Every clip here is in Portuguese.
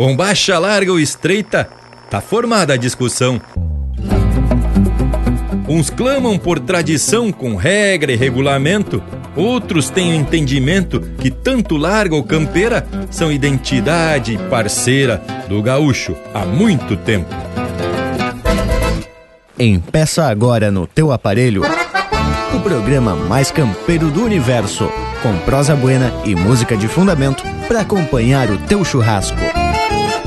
Bombacha larga ou estreita, tá formada a discussão. Uns clamam por tradição com regra e regulamento, outros têm o entendimento que tanto larga ou campeira são identidade parceira do gaúcho há muito tempo. Empeça agora no teu aparelho o programa mais campeiro do universo, com prosa buena e música de fundamento para acompanhar o teu churrasco.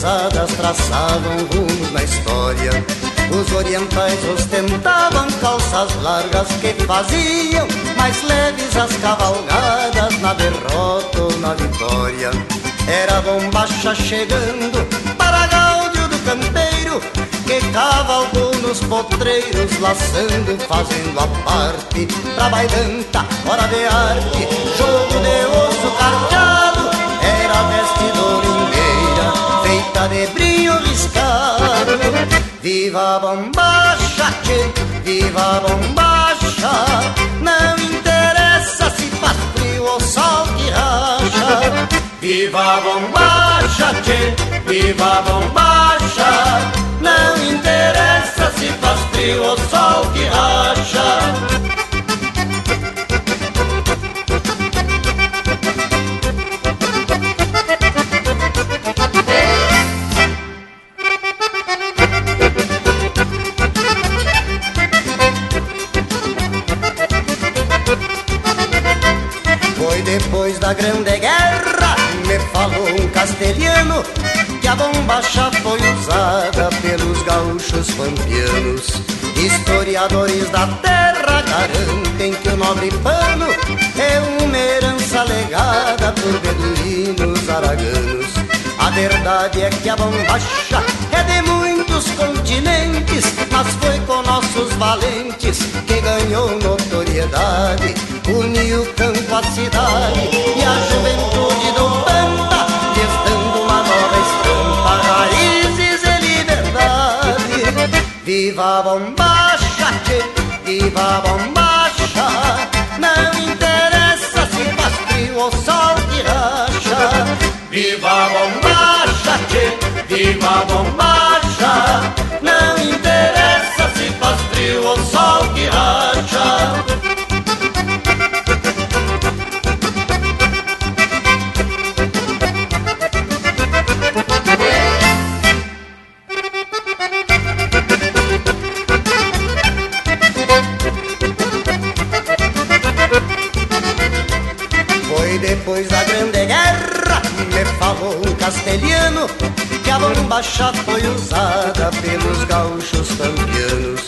Cruzadas traçavam rumos na história. Os orientais ostentavam calças largas que faziam mais leves as cavalgadas na derrota ou na vitória. Era bombacha chegando para gáudio do campeiro que cavalgou nos potreiros, laçando, fazendo a parte pra bailanta, hora de arte, jogo de osso carteado era domingueira Feita de riscado. Viva a bombacha, tchê, viva a bombacha. Não interessa se faz frio ou sol que racha. Viva a bombacha, tchê, viva a bombacha. Não interessa se faz frio ou sol que racha Grande Guerra me falou um castelhano que a bombacha foi usada pelos gaúchos pampianos. Historiadores da terra garantem que o nobre pano é uma herança legada por beduínos araganos. A verdade é que a bombacha é de continentes, mas foi com nossos valentes que ganhou notoriedade. Uniu campo à cidade e a juventude do Pampa, gestando uma nova estampa, raízes e liberdade. Viva a bombacha, tchê, viva a bombacha, não interessa se faz frio ou sol que racha. Viva a bombacha, tchê, viva a bombacha, não interessa se faz frio ou sol que racha. depois da Grande Guerra, me falou castelhano bombacha foi usada pelos gaúchos campeanos.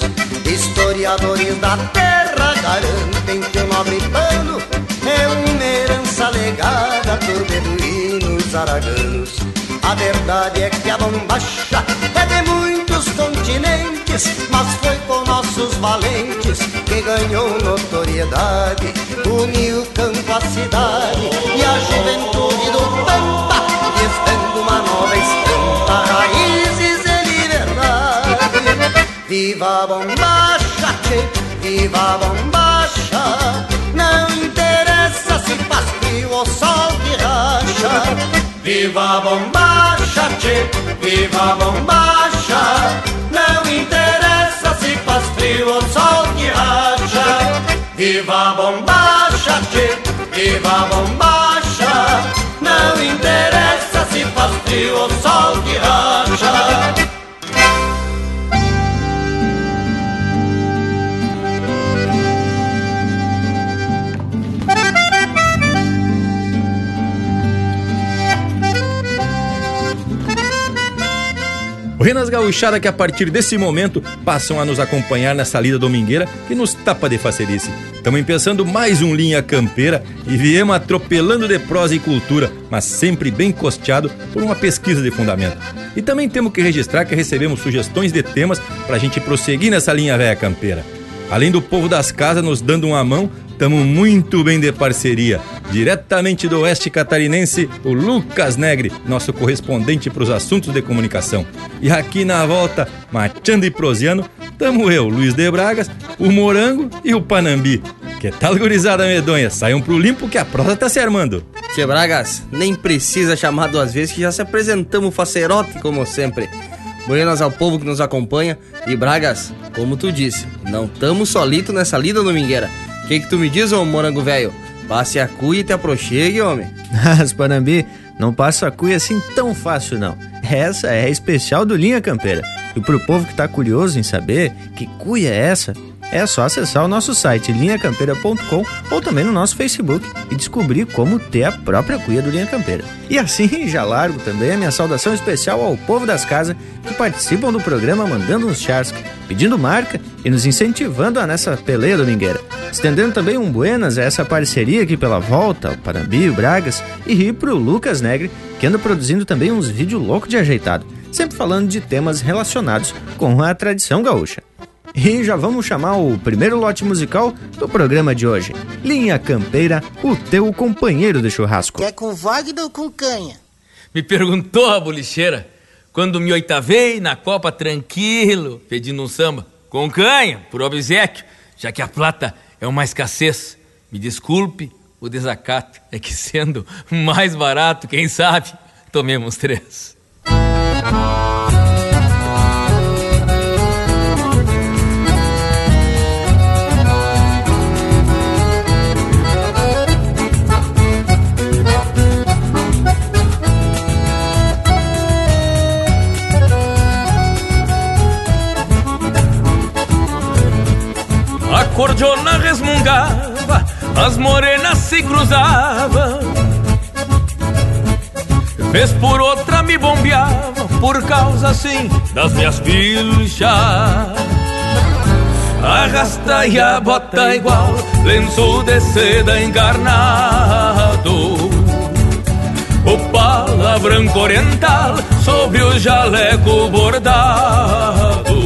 Historiadores da terra garantem que o nobre pano é uma herança legada por beduínos araganos. A verdade é que a bombacha é de muitos continentes, mas foi com nossos valentes que ganhou notoriedade. Uniu campo à cidade e a juventude do Pampa, gestando uma nova estampa, raízes e liberdade. Viva a bombacha, tchê, viva a bombacha, não interessa se faz frio ou sol que racha. Viva a bombacha, tchê, viva a bombacha, não interessa se faz frio ou sol que racha. Viva a bombacha, tchê, viva a bombacha, não interessa se faz frio ou sol que racha. Buenas gauchada que a partir desse momento passam a nos acompanhar nessa lida domingueira que nos tapa de facerice. Estamos empeçando mais um Linha Campeira e viemos atropelando de prosa e cultura, mas sempre bem costeado por uma pesquisa de fundamento. E também temos que registrar que recebemos sugestões de temas para a gente prosseguir nessa linha velha campeira. Além do povo das casas nos dando uma mão, estamos muito bem de parceria. Diretamente do oeste catarinense, o Lucas Negre, nosso correspondente para os assuntos de comunicação. E aqui na volta, machando e prosiano, tamo eu, Luiz de Bragas, o Morango e o Panambi. Que tal, gurizada medonha? Saiam pro limpo que a prosa tá se armando. Tchê Bragas, nem precisa chamar duas vezes que já se apresentamos facerote como sempre. Buenas ao povo que nos acompanha. E Bragas, como tu disse, não tamo solito nessa lida domingueira. O que, que tu me diz, ô morango velho? Passe a cuia e te aproxegue, homem. Mas, Panambi, não passa a cuia assim tão fácil, não. Essa é a especial do Linha Campeira. E pro povo que tá curioso em saber que cuia é essa, é só acessar o nosso site linhacampeira.com ou também no nosso Facebook e descobrir como ter a própria cuia do Linha Campeira. E assim já largo também a minha saudação especial ao povo das casas que participam do programa mandando uns chars, pedindo marca e nos incentivando a nessa peleia domingueira. Estendendo também um buenas a essa parceria aqui pela volta, ao Parambi, o Bragas e rir pro Lucas Negre, que anda produzindo também uns vídeos loucos de ajeitado, sempre falando de temas relacionados com a tradição gaúcha. E já vamos chamar o primeiro lote musical do programa de hoje. Linha Campeira, o teu companheiro de churrasco. Quer com Wagner ou com canha? Me perguntou a bolicheira quando me oitavei na Copa tranquilo, pedindo um samba. Com canha, por obsequio, já que a plata é uma escassez. Me desculpe o desacato, é que sendo mais barato, quem sabe, tomemos três. Cordiona resmungava, as morenas se cruzavam. Vez por outra me bombeava, por causa assim das minhas pilchas. Arrasta e a bota igual, lenço de seda encarnado. O pala branco oriental sobre o jaleco bordado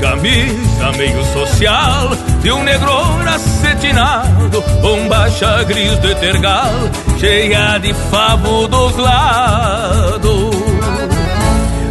camisa meio social De um negro acetinado Bombacha gris de tergal Cheia de favo dos lados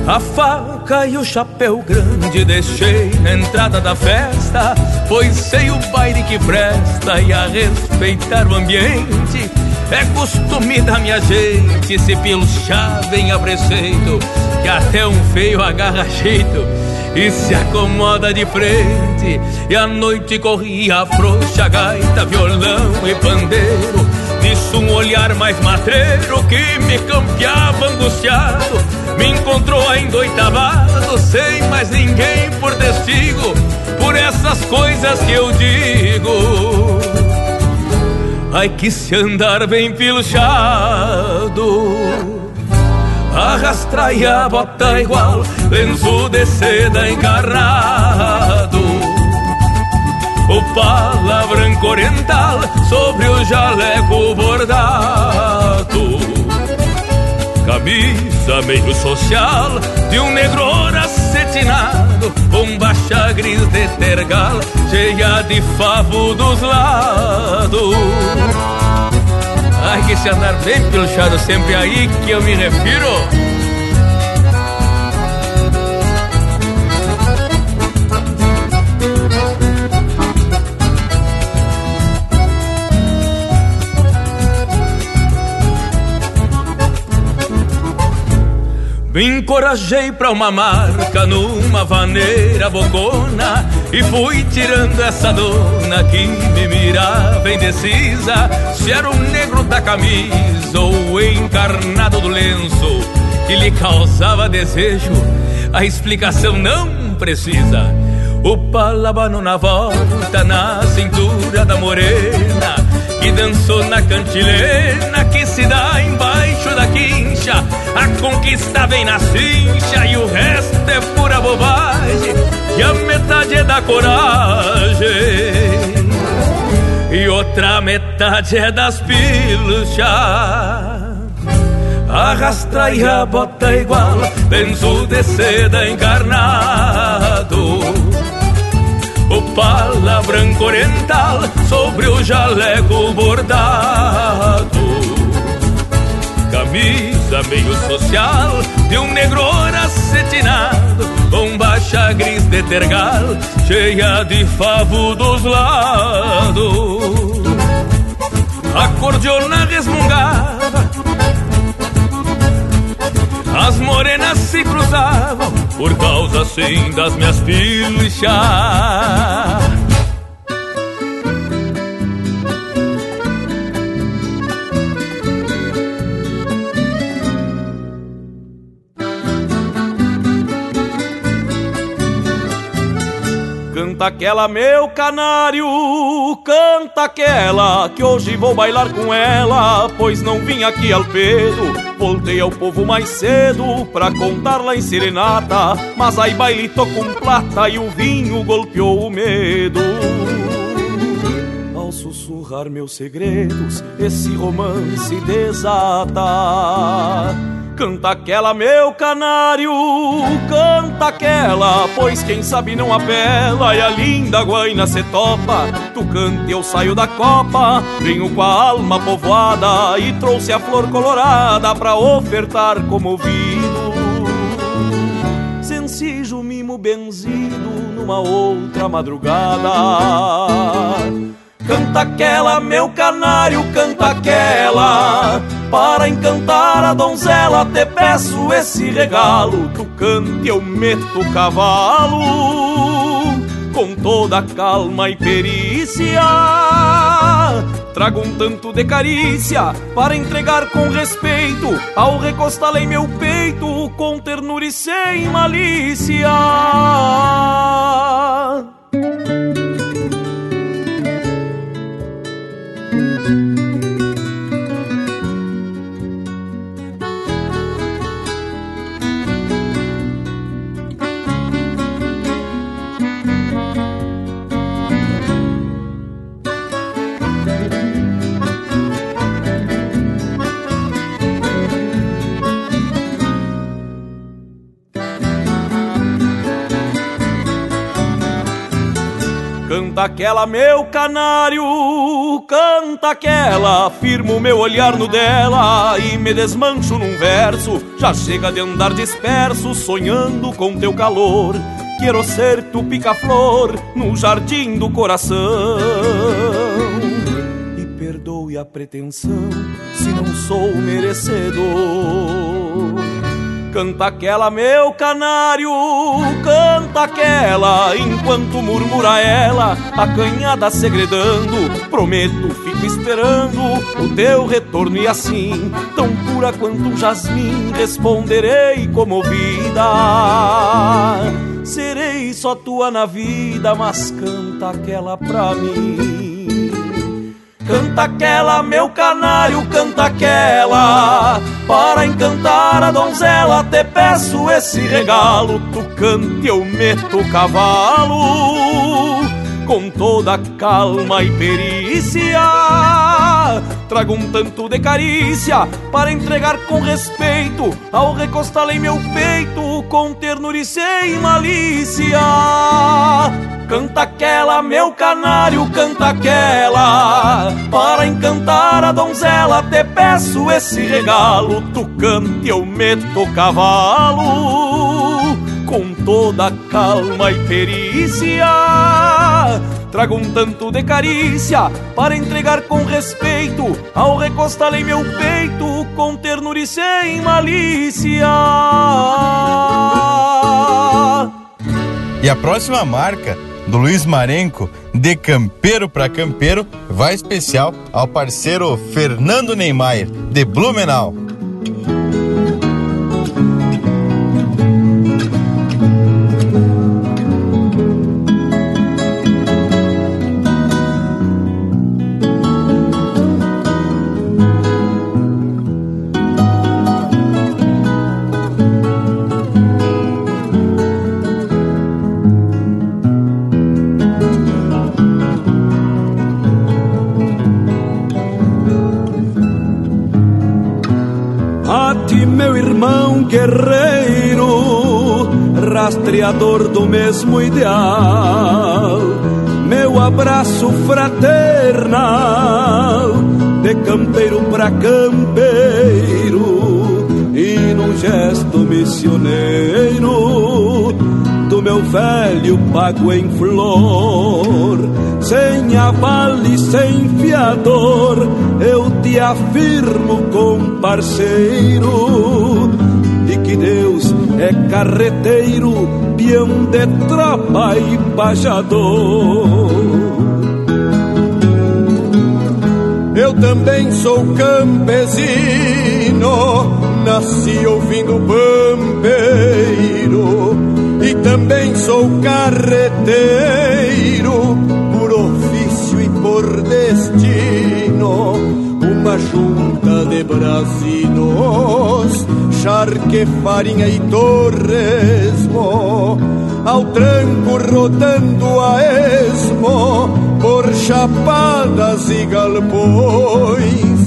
a faca e o chapéu grande deixei na entrada da festa, pois sei o baile que presta e a respeitar o ambiente. É costume da minha gente se pilchar bem a preceito, que até um feio agarra jeito e se acomoda de frente. E a noite corria frouxa, gaita, violão e pandeiro. Nisso um olhar mais matreiro que me campeava angustiado. Me encontrou ainda oitavado, sem mais ninguém por testigo. Por essas coisas que eu digo. Ai que se andar bem pilchado Arrastra e a bota igual Lenço de seda encarnado O pala branco oriental Sobre o jaleco bordado. Camisa meio social De um negro acetinado Bombacha gris de tergal Cheia de favo dos lados Ai, que se andar bem pilchado sempre aí que eu me refiro. Me encorajei pra uma marca numa vaneira bocona E fui tirando essa dona que me mirava indecisa Se era o negro da camisa ou o encarnado do lenço Que lhe causava desejo A explicação não precisa O palabano na volta, na cintura da morena Que dançou na cantilena que se dá embaixo da quincha A conquista vem na cincha e o resto é pura bobagem E a metade é da coragem E outra metade é das pilchas. Arrastra e a bota igual Benzo de seda encarnado pala branco oriental sobre o jaleco bordado. Camisa meio social de um negro acetinado com baixa gris de tergal cheia de favo dos lados. Acordeona resmungava as morenas se cruzavam por causa assim das minhas pilchas. Canta aquela, meu canário, canta aquela, que hoje vou bailar com ela, pois não vim aqui ao pedo Voltei ao povo mais cedo pra contar lá em serenata. Mas aí baile com plata e o vinho golpeou o medo. Ao sussurrar meus segredos, esse romance desata Canta aquela, meu canário, canta aquela, pois quem sabe não apela e a linda guaina se topa. Tu canta eu saio da copa, venho com a alma povoada e trouxe a flor colorada pra ofertar comovido. Sencijo mimo benzido numa outra madrugada. Canta aquela, meu canário, canta aquela. Para encantar a donzela te peço esse regalo. Tu cante eu meto o cavalo Com toda calma e perícia. Trago um tanto de carícia Para entregar com respeito. Ao recostar em meu peito Com ternura e sem malícia Canta aquela, meu canário, canta aquela, firmo meu olhar no dela e me desmancho num verso. Já chega de andar disperso, sonhando com teu calor. Quero ser tu pica-flor no jardim do coração. E perdoe a pretensão se não sou merecedor. Canta aquela, meu canário, canta aquela, enquanto murmura ela, acanhada segredando. Prometo, fico esperando o teu retorno e assim, tão pura quanto um jasmim, responderei comovida. Serei só tua na vida, mas canta aquela pra mim. Canta aquela, meu canário, canta aquela. Para encantar a donzela te peço esse regalo. Tu cante, eu meto o cavalo Com toda calma e perícia. Trago um tanto de carícia Para entregar com respeito Ao recostar em meu peito Com ternura e sem malícia. Canta aquela, meu canário, canta aquela Para encantar a donzela te peço esse regalo Tu cante, eu meto cavalo Com toda calma e perícia. Trago um tanto de carícia Para entregar com respeito. Ao recostar em meu peito Com ternura e sem malícia. E a próxima marca do Luiz Marenco, de campeiro para campeiro, vai especial ao parceiro Fernando Neymar, de Blumenau. Guerreiro, rastreador do mesmo ideal. Meu abraço fraternal, de campeiro pra campeiro, e num gesto missioneiro do meu velho pago em flor. Sem aval e sem fiador, eu te afirmo com parceiro. E que Deus é carreteiro, peão de tropa e pajador. Eu também sou campesino, nasci ouvindo pampeiro e também sou carreteiro por ofício e por destino. Uma junta de brasinos, charque, farinha e torresmo, ao tranco rodando a esmo por chapadas e galpões,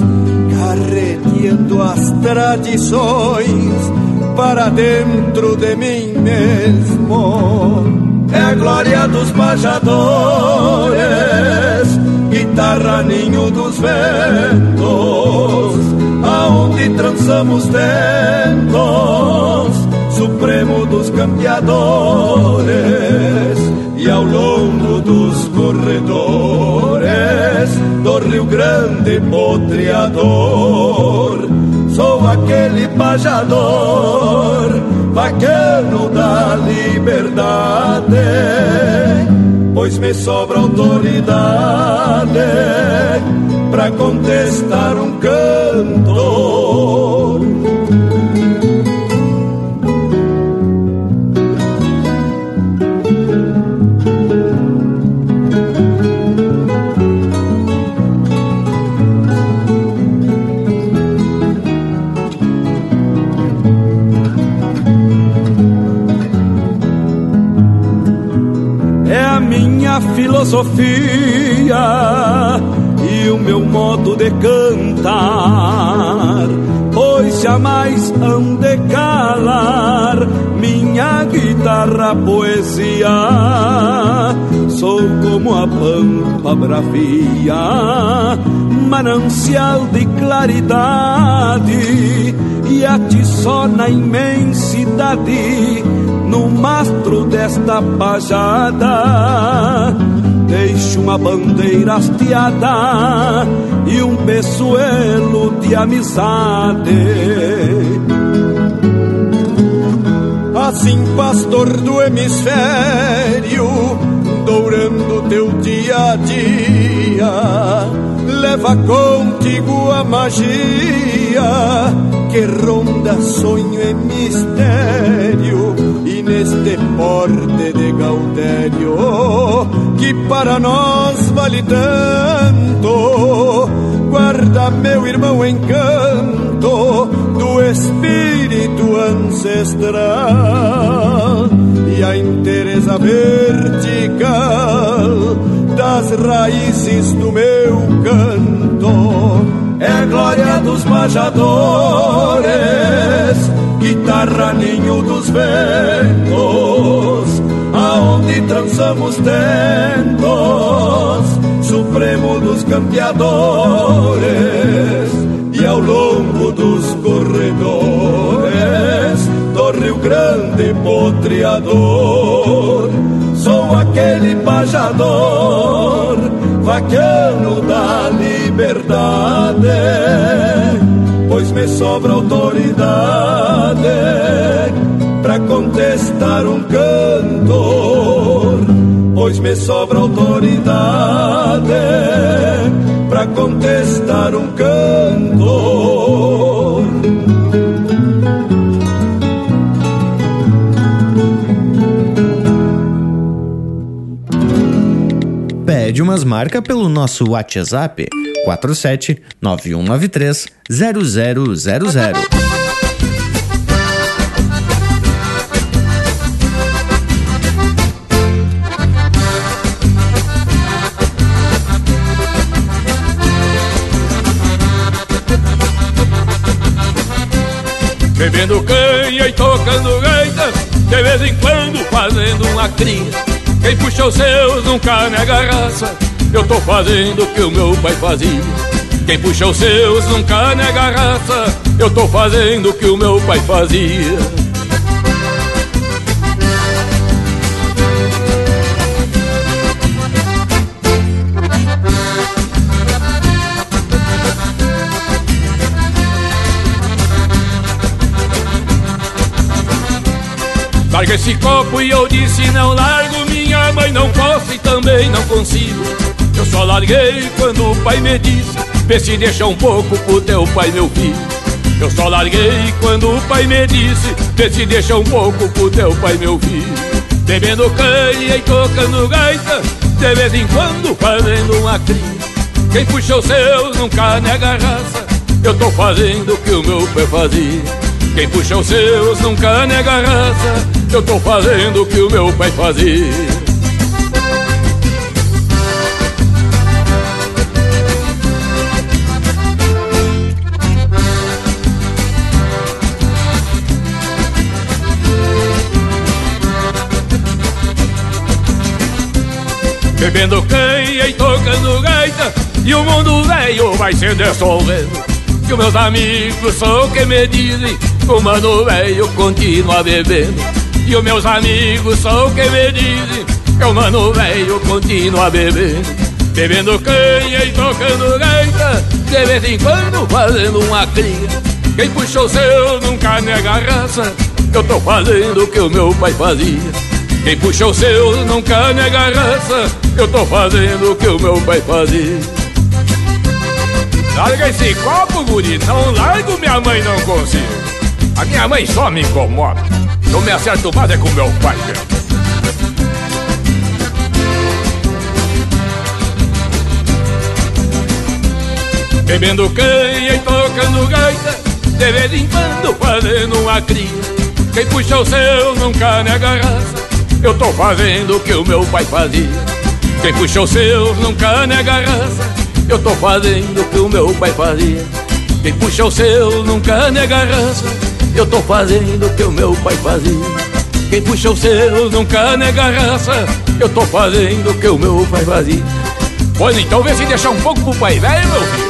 carreteando as tradições para dentro de mim mesmo. É a glória dos pajadores, guitarra ninho dos ventos, aonde trançamos tentos, supremo dos campeadores, e ao longo dos corredores do Rio Grande potreador sou aquele pajador, vaqueiro da liberdade, pois me sobra autoridade para contestar um cantor. Filosofia e o meu modo de cantar, pois jamais hão de calar minha guitarra poesia. Sou como a pampa bravia, manancial de claridade e atiçó na imensidade no mastro desta pajada deixo uma bandeira hasteada e um peçoelo de amizade. Assim, pastor do hemisfério, dourando teu dia a dia, leva contigo a magia que ronda sonho e mistério e neste porte de Gaudério que para nós vale tanto. Guarda meu irmão encanto do espírito ancestral e a interesa vertical das raízes do meu canto. É glória dos majadores, guitarra ninho dos ventos, aonde trançamos tentos, supremo dos campeadores, e ao longo dos corredores do Rio Grande potreador, sou aquele pajador, vaquiano da liberdade, pois me sobra autoridade para contestar um cantor, pois me sobra autoridade para contestar um cantor. Pede umas marcas pelo nosso WhatsApp 47 9193 0000. Me Bebendo canha e tocando gaita De vez em quando fazendo uma cria Quem puxa os seus nunca nega raça Eu tô fazendo o que o meu pai fazia. Quem puxa os seus nunca nega raça Eu tô fazendo o que o meu pai fazia. Larga esse copo e eu disse não largo Mãe não posso e também não consigo. Eu só larguei quando o pai me disse Vê se deixa um pouco pro teu pai meu filho. Eu só larguei quando o pai me disse Vê se deixa um pouco pro teu pai meu filho. Bebendo canha e tocando gaita De vez em quando fazendo uma cria. Quem puxa os seus nunca nega raça Eu tô fazendo o que o meu pai fazia. Quem puxa os seus nunca nega raça Eu tô fazendo o que o meu pai fazia Bebendo canha e tocando gaita E o mundo velho vai se dissolvendo. Que meus amigos são que me dizem o mano velho continua bebendo. E os meus amigos são que me dizem Que o mano velho continua bebendo. Bebendo canha e tocando gaita De vez em quando fazendo uma cria. Quem puxou seu nunca nega raça Eu tô fazendo o que o meu pai fazia Quem puxou seu nunca nega raça Eu tô fazendo o que o meu pai fazia Larga esse copo, guri, não largo, minha mãe não consigo a minha mãe só me incomoda. Eu me acerto mais é com meu pai, velho. Bebendo canha e tocando gaita De vez em quando fazendo uma cria Quem puxa o seu nunca nega raça Eu tô fazendo o que o meu pai fazia. Quem puxa o seu nunca nega raça Eu tô fazendo o que o meu pai fazia. Quem puxa o seu nunca nega raça eu tô fazendo o que o meu pai fazia. Quem puxa o seu nunca nega raça Eu tô fazendo o que o meu pai fazia. Pois então vê se deixar um pouco pro pai velho, meu filho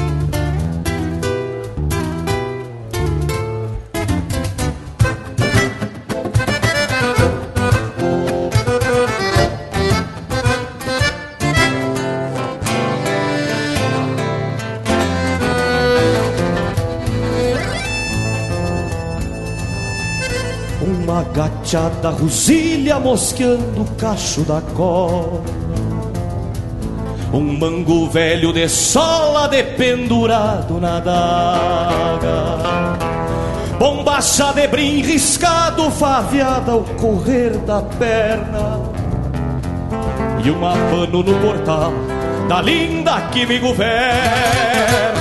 da rosilha mosqueando o cacho da cola Um mango velho de sola dependurado na daga Bombacha de brim riscado faveada ao correr da perna. E uma pano no portal da linda que me governa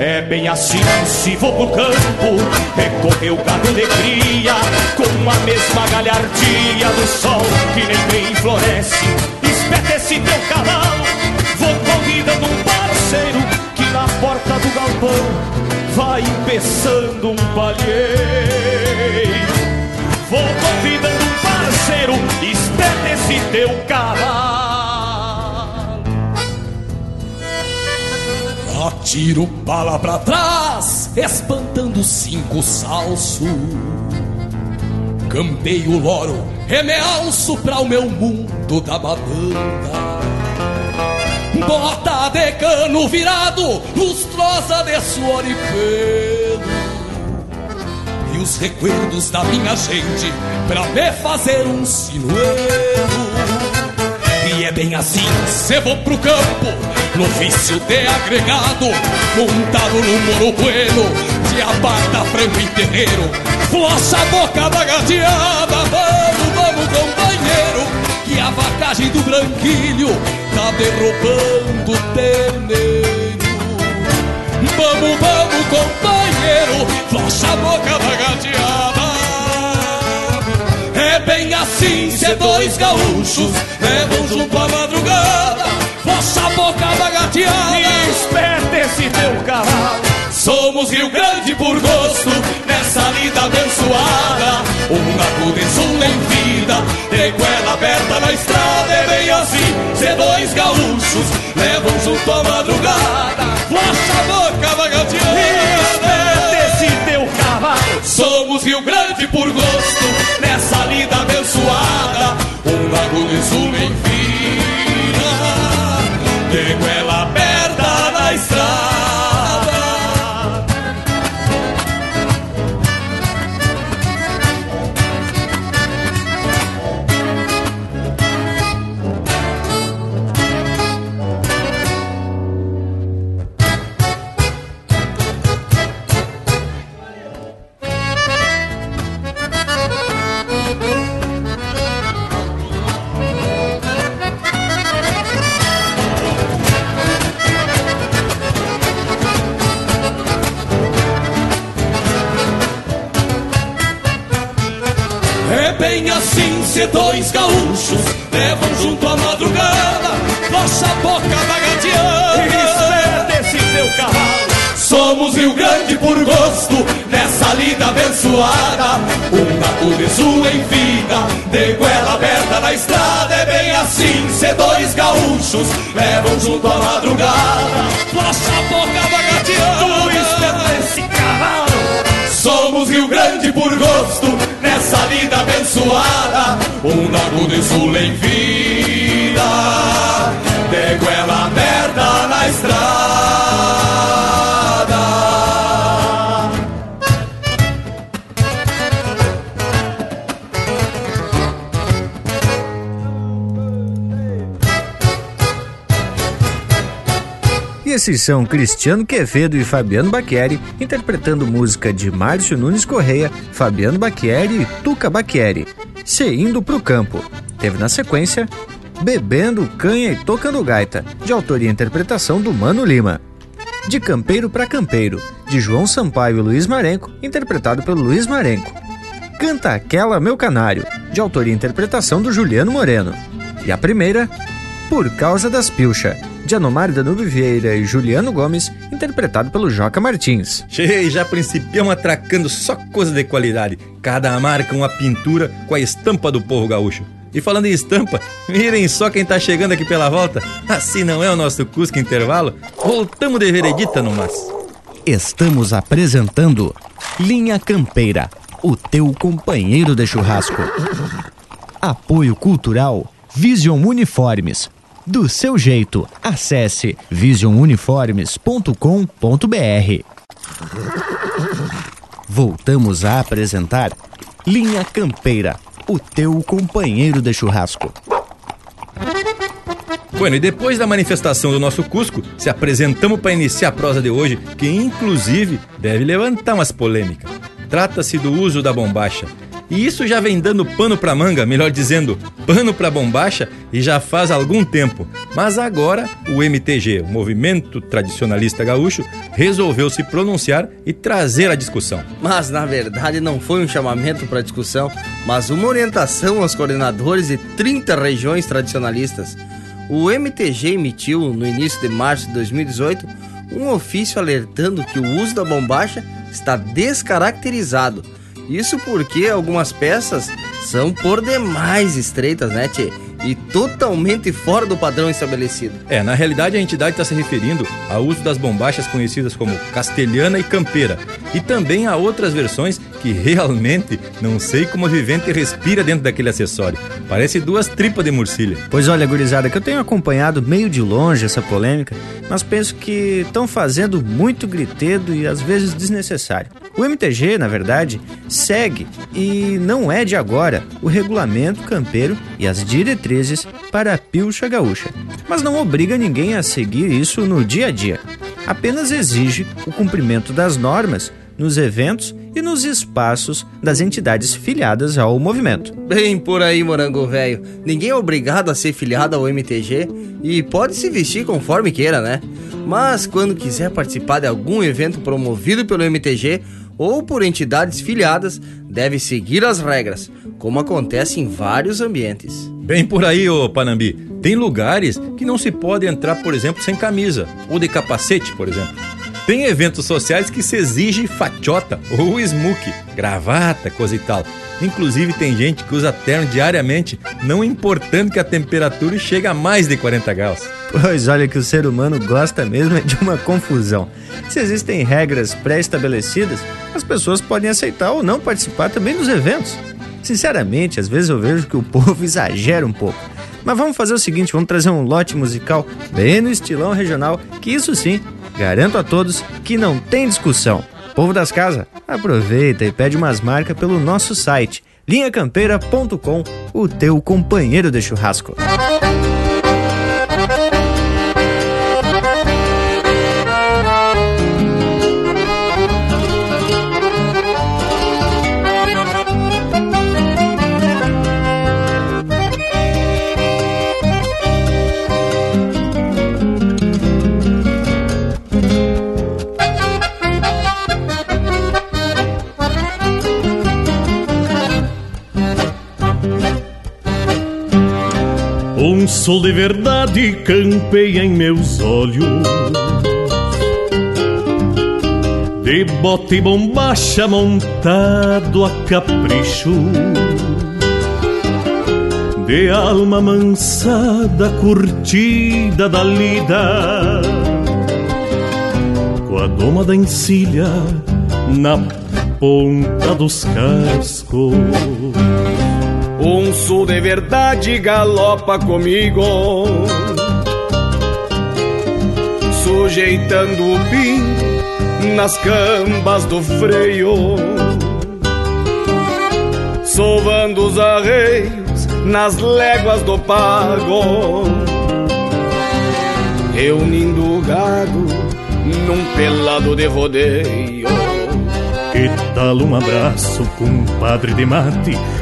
é bem assim, se vou pro campo, recorrer o gado de cria, com a mesma galhardia do sol que nem bem floresce. Espeta esse teu cavalo, vou convidando um parceiro que na porta do galpão vai empeçando um palheiro. Vou convidando um parceiro, espeta esse teu cavalo. Atiro bala pra trás, espantando cinco salso. Campeio loro, remealço pra o meu mundo da babanda. Bota de cano virado, lustrosa de suor e pelo. E os recuerdos da minha gente pra me fazer um sinuelo. E é bem assim, cê vou pro campo no vício de agregado, montado no moro bueno, de abata, frango e terreiro, flocha a boca da gateada, vamos, vamos, companheiro, que a vacagem do branquilho tá derrubando o terneiro. Vamos, vamos, companheiro flocha a boca da gateada. É bem assim, se dois gaúchos levam junto a madrugada, flocha a boca da gateada. E espeta esse teu cavalo. Somos Rio Grande por gosto, nessa lida abençoada. Um de sul em vida, de goela aberta na estrada. É bem assim, se dois gaúchos levam junto a madrugada. Flacha a boca da gateada. esse teu cavalo. Somos Rio Grande por gosto, nessa lida abençoada. Um de sul em vida, dois gaúchos levam junto a madrugada Nossa boca da gateada desse teu cavalo Somos Rio Grande por gosto Nessa lida abençoada. Um naco de sul em vida De goela aberta na estrada. É bem assim se dois gaúchos Levam junto a madrugada Nossa boca da gateada Tu espeta esse cavalo Somos Rio Grande por gosto, vida abençoada. Um nago de sul em vida, Esses são Cristiano Quevedo e Fabiano Bacchieri, interpretando música de Márcio Nunes Correia, Fabiano Bacchieri e Tuca Bacchieri, Se Indo Pro Campo. Teve na sequência Bebendo Canha e Tocando Gaita, de autoria e interpretação do Mano Lima. De Campeiro para Campeiro, de João Sampaio e Luiz Marenco, interpretado pelo Luiz Marenco. Canta Aquela Meu Canário, de autoria e interpretação do Juliano Moreno. E a primeira, Por Causa das Pilcha, de Anomar Danube Vieira e Juliano Gomes, interpretado pelo Joca Martins. Che, já principiamos atracando só coisa de qualidade. Cada marca uma pintura com a estampa do povo gaúcho. E falando em estampa, mirem só quem tá chegando aqui pela volta. Assim não é o nosso Cusco Intervalo? Voltamos de veredita no mas. Estamos apresentando Linha Campeira, o teu companheiro de churrasco. Apoio Cultural Vision Uniformes. Do seu jeito, acesse visionuniformes.com.br. Voltamos a apresentar Linha Campeira, o teu companheiro de churrasco. Bueno, e depois da manifestação do nosso Cusco, se apresentamos para iniciar a prosa de hoje, que inclusive deve levantar umas polêmicas. Trata-se do uso da bombacha. E isso já vem dando pano pra manga, melhor dizendo, pano pra bombacha, e já faz algum tempo. Mas agora o MTG, o Movimento Tradicionalista Gaúcho, resolveu se pronunciar e trazer a discussão. Mas na verdade não foi um chamamento para discussão, mas uma orientação aos coordenadores de 30 regiões tradicionalistas. O MTG emitiu, no início de março de 2018, um ofício alertando que o uso da bombacha está descaracterizado. Isso porque algumas peças são por demais estreitas, né, tchê? E totalmente fora do padrão estabelecido. É, na realidade a entidade está se referindo ao uso das bombachas conhecidas como castelhana e campeira, e também a outras versões que realmente não sei como o vivente respira dentro daquele acessório. Parece duas tripas de murcilha. Pois olha, gurizada, que eu tenho acompanhado meio de longe essa polêmica, mas penso que estão fazendo muito gritedo e às vezes desnecessário. O MTG, na verdade, segue e não é de agora o regulamento campeiro e as diretrizes para a pilcha gaúcha, mas não obriga ninguém a seguir isso no dia a dia. Apenas exige o cumprimento das normas nos eventos e nos espaços das entidades filiadas ao movimento. Bem por aí, morango velho. Ninguém é obrigado a ser filiado ao MTG e pode se vestir conforme queira, né? Mas quando quiser participar de algum evento promovido pelo MTG, ou por entidades filiadas deve seguir as regras, como acontece em vários ambientes. Bem por aí, ô Panambi. Tem lugares que não se pode entrar, por exemplo, sem camisa, ou de capacete, por exemplo. Tem eventos sociais que se exige fatiota ou smoke, gravata, coisa e tal. Inclusive tem gente que usa terno diariamente, não importando que a temperatura chegue a mais de 40 graus. Pois olha que o ser humano gosta mesmo é de uma confusão. Se existem regras pré-estabelecidas, as pessoas podem aceitar ou não participar também dos eventos. Sinceramente, às vezes eu vejo que o povo exagera um pouco. Mas vamos fazer o seguinte, vamos trazer um lote musical bem no estilão regional, que isso sim, garanto a todos que não tem discussão. Povo das casas, aproveita e pede umas marcas pelo nosso site linhacampeira.com, o teu companheiro de churrasco. Sol de verdade campeia em meus olhos. De bota e bombacha montado a capricho. De alma mansada, curtida da lida. Com a doma da encilha na ponta dos cascos um sul de verdade galopa comigo. Sujeitando o pin nas cambas do freio. Sovando os arreios nas léguas do pago. Reunindo o gado num pelado de rodeio. Que tal um abraço, compadre de mate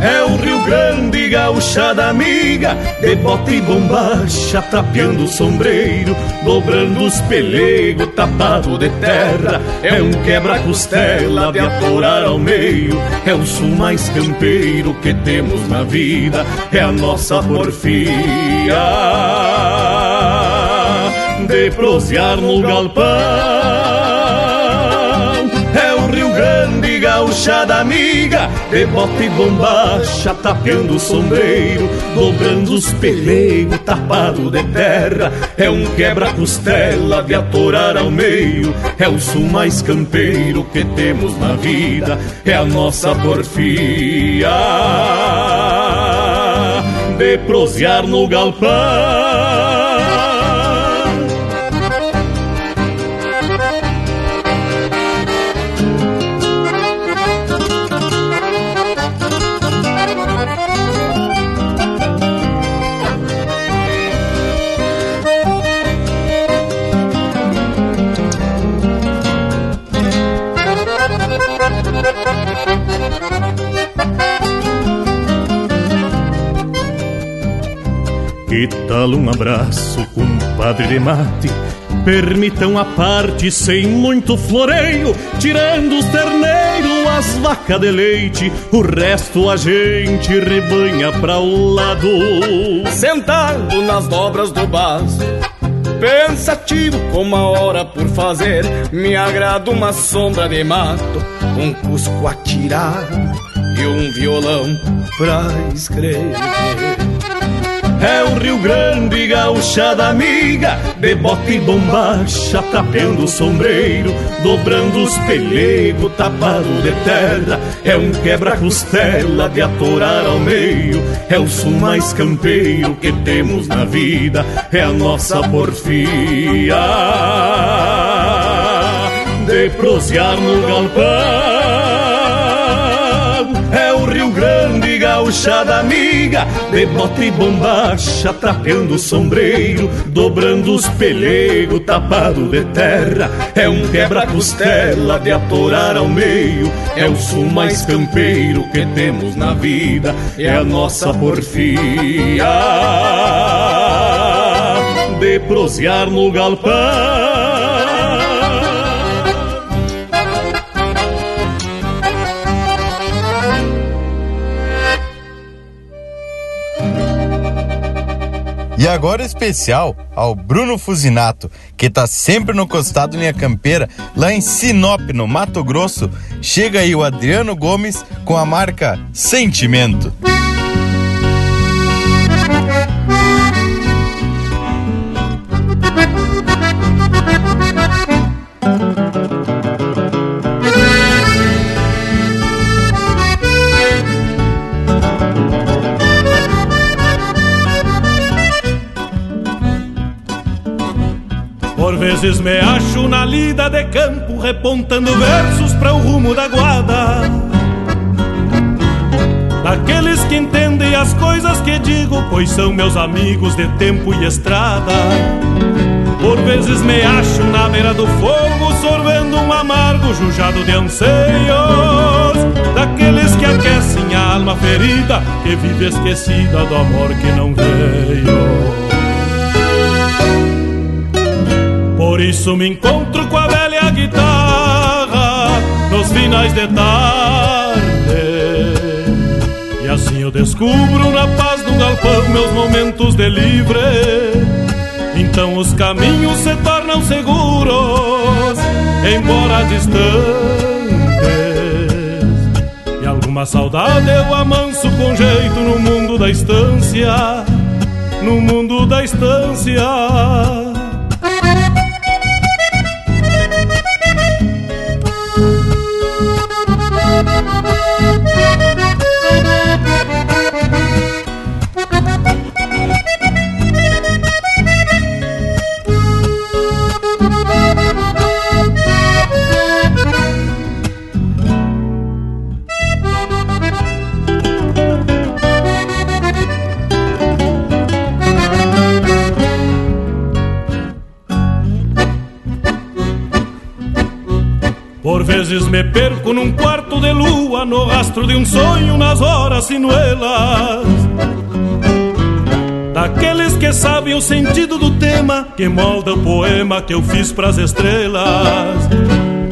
É o Rio Grande, gauchada amiga De bota e bombacha, trapeando o sombreiro Dobrando os pelegos, tapado de terra. É um quebra-costela de atorar ao meio É o sul mais campeiro que temos na vida É a nossa porfia. De prosear no galpão gauchada amiga, de bota e bombacha, tapeando o sombreiro, dobrando os pelegos, tapado de terra. É um quebra-costela de atorar ao meio, é o sul mais campeiro que temos na vida, é a nossa porfia de prosear no galpão. Tal um abraço, compadre de mate? Permitam a parte sem muito floreio, tirando os terneiros, as vacas de leite, o resto a gente rebanha pra o lado. Sentado nas dobras do baço, pensativo com uma hora por fazer, me agrada uma sombra de mato, um cusco a tirar e um violão pra escrever. É o Rio Grande, gauchada amiga, de bota e bombacha, tapeando o sombreiro, dobrando os pelegos, tapado de terra. É um quebra-costela de atorar ao meio, é o sul mais campeiro que temos na vida, é a nossa porfia de prosear no galpão. Gauchada amiga, de bota e bombacha, trapeando o sombreiro, dobrando os pelego tapado de terra. É um quebra-costela de atorar ao meio, é o sul mais campeiro que temos na vida, é a nossa porfia de prosear no galpão. E agora especial ao Bruno Fusinato, que tá sempre no costado linha campeira, lá em Sinop, no Mato Grosso. Chega aí o Adriano Gomes com a marca Sentimento. Vezes me acho na lida de campo, repontando versos para o rumo da guarda. Daqueles que entendem as coisas que digo, pois são meus amigos de tempo e estrada. Por vezes me acho na beira do fogo, sorvendo um amargo jujado de anseios. Daqueles que aquecem a alma ferida, que vive esquecida do amor que não veio. Isso me encontro com a velha guitarra nos finais de tarde. E assim eu descubro na paz do galpão meus momentos de livre. Então os caminhos se tornam seguros, embora distantes. E alguma saudade eu amanso com jeito no mundo da estância, no mundo da estância. Vezes me perco num quarto de lua, no rastro de um sonho nas horas sinuelas. Daqueles que sabem o sentido do tema, que molda o poema que eu fiz pras estrelas.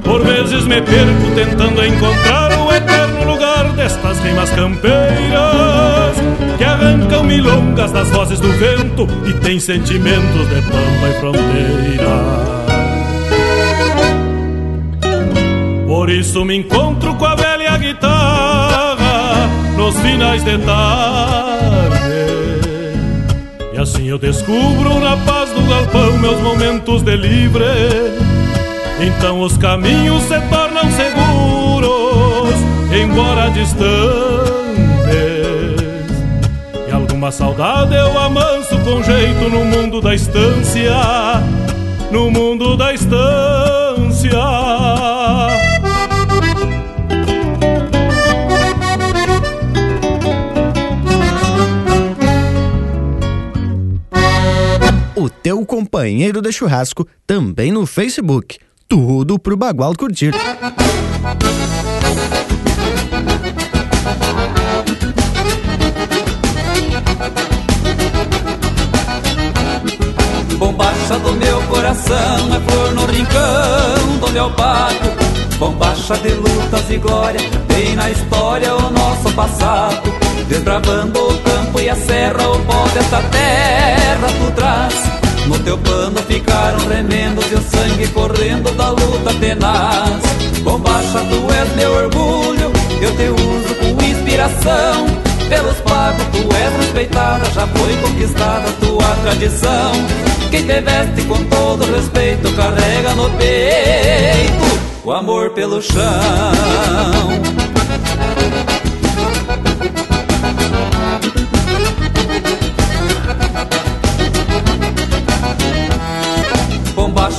Por vezes me perco tentando encontrar o eterno lugar destas rimas campeiras, que arrancam milongas das vozes do vento e tem sentimentos de pampa e fronteira. Isso me encontro com a velha guitarra nos finais de tarde. E assim eu descubro na paz do galpão meus momentos de livre. Então os caminhos se tornam seguros, embora distantes. E alguma saudade eu amanso com jeito no mundo da estância, no mundo da estância. Companheiro de churrasco também no Facebook. Tudo pro Bagual curtir. Bombacha do meu coração é flor no rincão do meu pago. Bombacha de lutas e glória, tem na história o nosso passado. Desbravando o campo e a serra, o pó desta terra tu traz. No teu pano ficaram remendos e o sangue correndo da luta tenaz. Bombacha, tu és meu orgulho, eu te uso com inspiração. Pelos pagos tu és respeitada, já foi conquistada tua tradição. Quem te veste com todo respeito carrega no peito o amor pelo chão.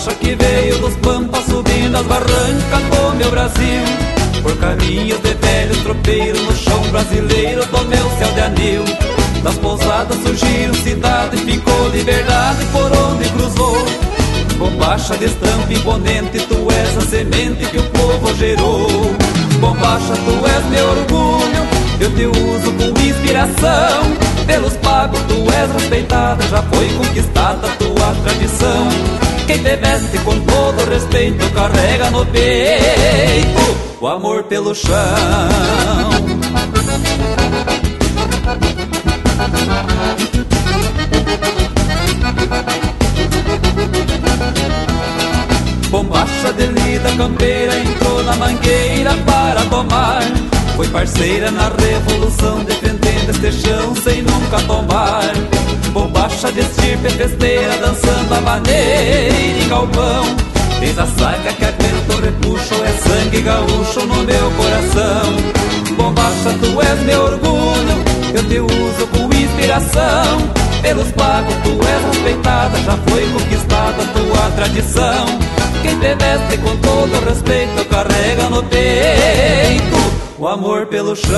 Bombacha que veio dos pampas subindo as barrancas do meu Brasil. Por caminhos de velho tropeiro no chão brasileiro do meu céu de anil. Das pousadas surgiram cidade, ficou liberdade por onde cruzou. Bombacha de estampa imponente, tu és a semente que o povo gerou. Bombacha, tu és meu orgulho, eu te uso com inspiração. Pelos pagos tu és respeitada, já foi conquistada tua tradição quem te veste com todo respeito carrega no peito o amor pelo chão. Bombacha de lida campeira entrou na mangueira para tomar. Foi parceira na revolução, defendendo este chão sem nunca tomar. Bombacha de estirpe festeira, dançando a maneira em galpão. Tens a saca que aguenta o repuxo, é sangue gaúcho no meu coração. Bombacha, tu és meu orgulho, eu te uso com inspiração. Pelos pagos tu és respeitada, já foi conquistada tua tradição. Quem te veste com todo respeito carrega no peito o amor pelo chão.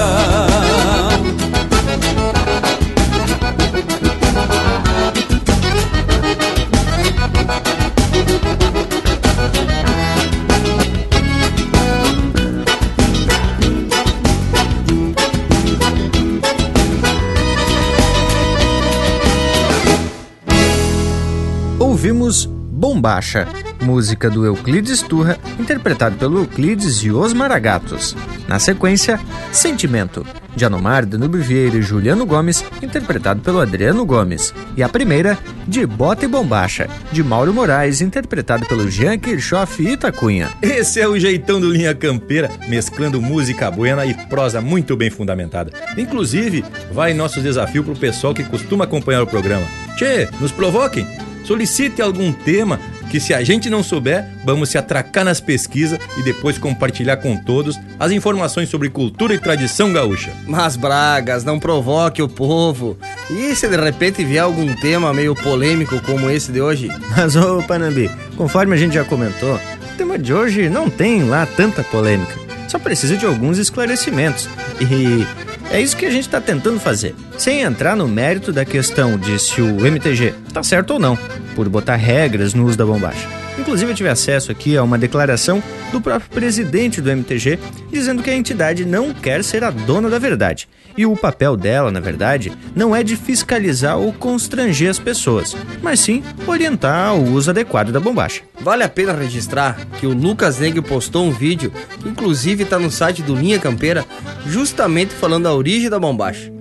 Ouvimos Bombacha, música do Euclides Turra, interpretado pelo Euclides e os Maragatos. Na sequência, Sentimento, de Anomar, Danube Vieira e Juliano Gomes, interpretado pelo Adriano Gomes. E a primeira, De Bota e Bombacha, de Mauro Moraes, interpretado pelo Jean Kirchhoff e Itacunha. Esse é o jeitão do Linha Campeira, mesclando música buena e prosa muito bem fundamentada. Inclusive, vai nosso desafio pro pessoal que costuma acompanhar o programa. Tchê, nos provoquem! Solicite algum tema que se a gente não souber, vamos se atracar nas pesquisas e depois compartilhar com todos as informações sobre cultura e tradição gaúcha. Mas Bragas, não provoque o povo. E se de repente vier algum tema meio polêmico como esse de hoje? Mas, ô Panambi, conforme a gente já comentou, o tema de hoje não tem lá tanta polêmica. Só precisa de alguns esclarecimentos. E é isso que a gente está tentando fazer, sem entrar no mérito da questão de se o MTG está certo ou não, por botar regras no uso da bombacha. Inclusive, eu tive acesso aqui a uma declaração do próprio presidente do MTG dizendo que a entidade não quer ser a dona da verdade. E o papel dela, na verdade, não é de fiscalizar ou constranger as pessoas, mas sim orientar o uso adequado da bombacha. Vale a pena registrar que o Lucas Negro postou um vídeo, que inclusive está no site do Linha Campeira, justamente falando da origem da bombacha.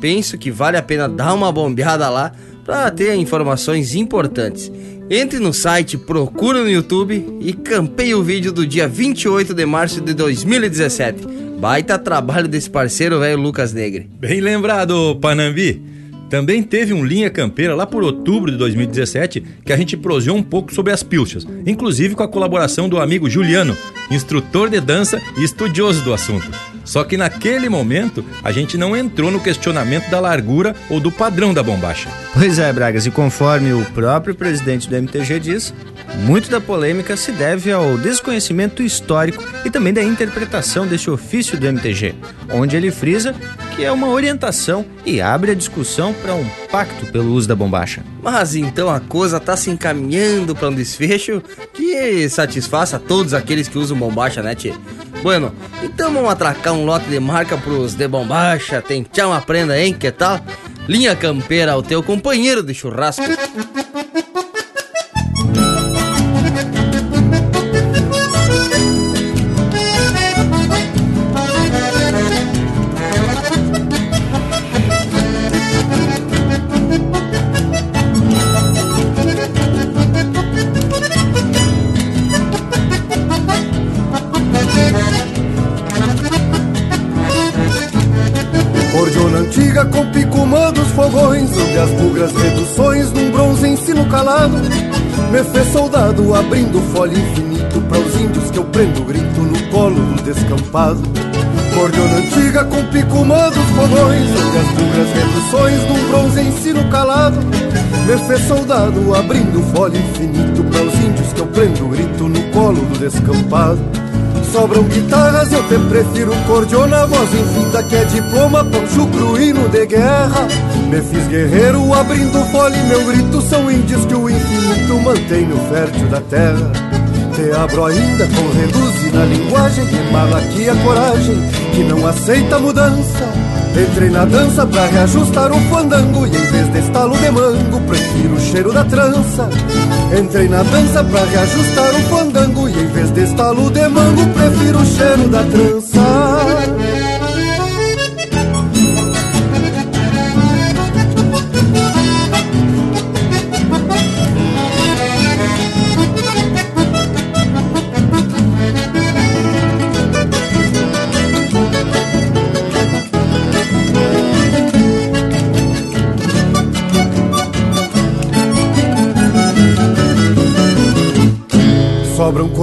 Penso que vale a pena dar uma bombeada lá para ter informações importantes. Entre no site, procura no YouTube e campeie o vídeo do dia 28 de março de 2017. Baita trabalho desse parceiro velho Lucas Negre. Bem lembrado, Panambi. Também teve um Linha Campeira lá por outubro de 2017 que a gente proseou um pouco sobre as pilchas, inclusive com a colaboração do amigo Juliano, instrutor de dança e estudioso do assunto. Só que naquele momento a gente não entrou no questionamento da largura ou do padrão da bombacha. Pois é, Bragas, e conforme o próprio presidente do MTG diz, muito da polêmica se deve ao desconhecimento histórico e também da interpretação desse ofício do MTG, onde ele frisa que é uma orientação e abre a discussão para um pacto pelo uso da bombacha. Mas então a coisa está se encaminhando para um desfecho que satisfaça todos aqueles que usam bombacha, né, tchê? Bueno, então vamos atracar um lote de marca pros de bombacha, tem tchau uma prenda, hein? Que tal? Linha Campeira, o teu companheiro de churrasco. Soldado abrindo folha infinito Para os índios que eu prendo grito no colo do descampado. Cordiona antiga com picumã dos fogões Sobre as bugras reduções num bronze ensino calado. Me soldado abrindo folha infinito Para os índios que eu prendo grito no colo do descampado. Sobram guitarras, eu te prefiro cordiona Voz infinita que é diploma, poncho cruíno de guerra Me fiz guerreiro abrindo fole Meu grito são índios que o infinito mantém no fértil da terra. Te abro ainda com reduzir na linguagem Que mala aqui a coragem que não aceita mudança. Entrei na dança pra reajustar o fandango E em vez de estalo de mango Prefiro o cheiro da trança. Entrei na dança pra reajustar o fandango E em vez de estalo de mango Prefiro o cheiro da trança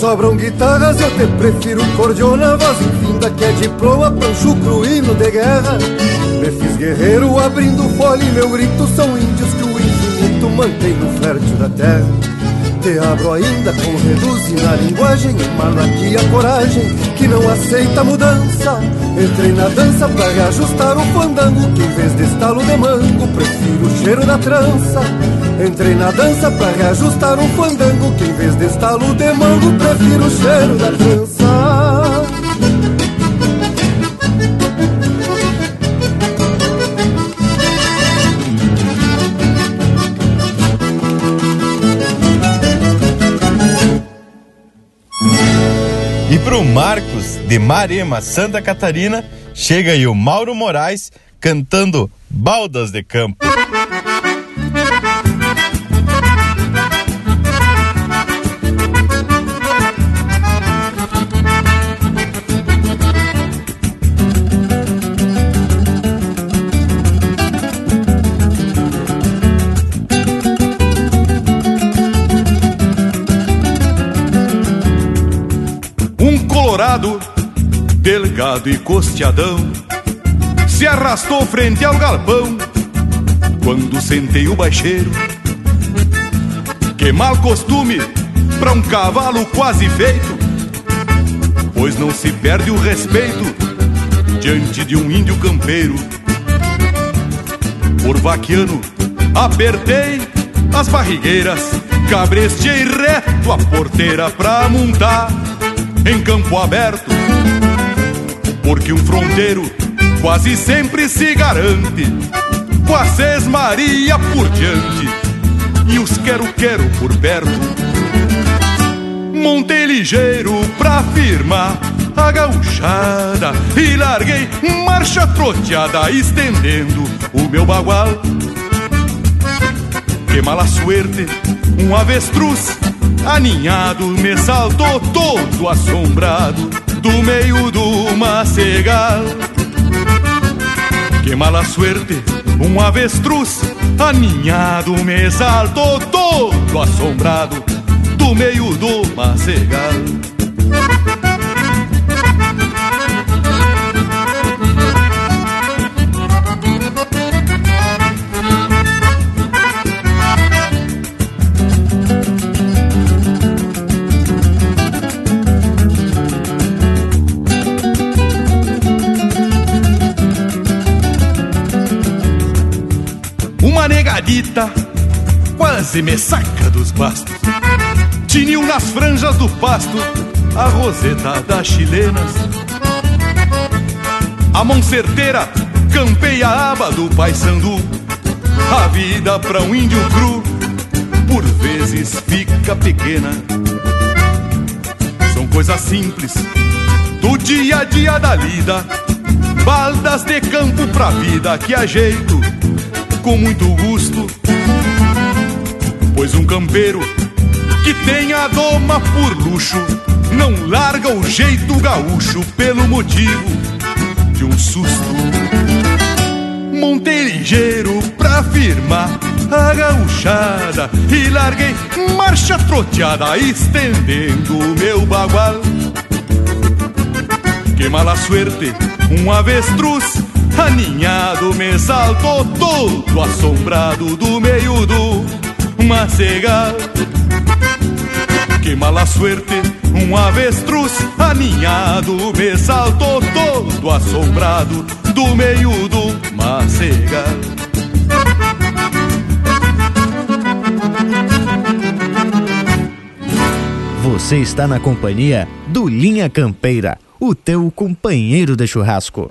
Sobram guitarras, eu te prefiro cordiona Voz infinda que é diploma, pancho hino de guerra. Me fiz guerreiro abrindo fole Meu grito são índios que o infinito mantém no fértil da terra Te abro ainda com reduzir na linguagem Emana aqui a coragem que não aceita mudança. Entrei na dança pra reajustar o fandango Que em vez de estalo de mango Prefiro o cheiro da trança. Entrei na dança pra reajustar um fandango Que em vez de estalo de mango Prefiro o cheiro da trança de Marema, Santa Catarina, chega aí o Mauro Moraes cantando Baldas de Campo. Delgado e costeadão, se arrastou frente ao galpão quando sentei o baixeiro. Que mal costume para um cavalo quase feito, pois não se perde o respeito diante de um índio campeiro. Por vaquiano, apertei as barrigueiras, cabrestei reto a porteira pra montar em campo aberto porque um fronteiro quase sempre se garante com a sesmaria por diante e os quero-quero por perto. Montei ligeiro pra firmar a gauchada e larguei marcha troteada estendendo o meu bagual. Que mala suerte, um avestruz aninhado me saltou todo assombrado do meio do macegal. Que mala suerte, um avestruz aninhado me saltou todo assombrado do meio do macegal. Quase me saca dos bastos. Tinil nas franjas do pasto, a roseta das chilenas. A mão certeira campeia a aba do paisandu. A vida pra um índio cru, por vezes fica pequena. São coisas simples do dia a dia da lida. Baldas de campo pra vida que ajeito com muito gosto. Pois um campeiro que tem a doma por luxo não larga o jeito gaúcho pelo motivo de um susto. Montei ligeiro pra firmar a gauchada E larguei marcha troteada Estendendo o meu bagual Que mala suerte, um avestruz Aninhado me saltou todo Assombrado do meio do macegal Que mala suerte, um avestruz aninhado me saltou todo assombrado do meio do macegal. Você está na companhia do Linha Campeira, o teu companheiro de churrasco.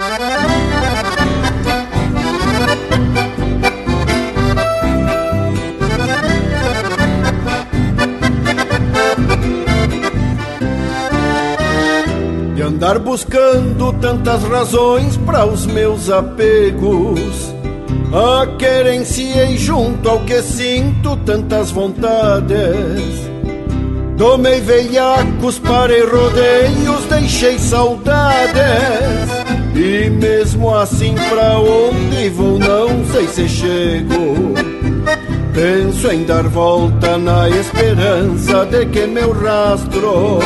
Andar buscando tantas razões para os meus apegos. A querenciei junto ao que sinto tantas vontades. Tomei veiacos, parei rodeios, deixei saudades. E mesmo assim, pra onde vou, não sei se chego. Penso em dar volta na esperança de que meu rastro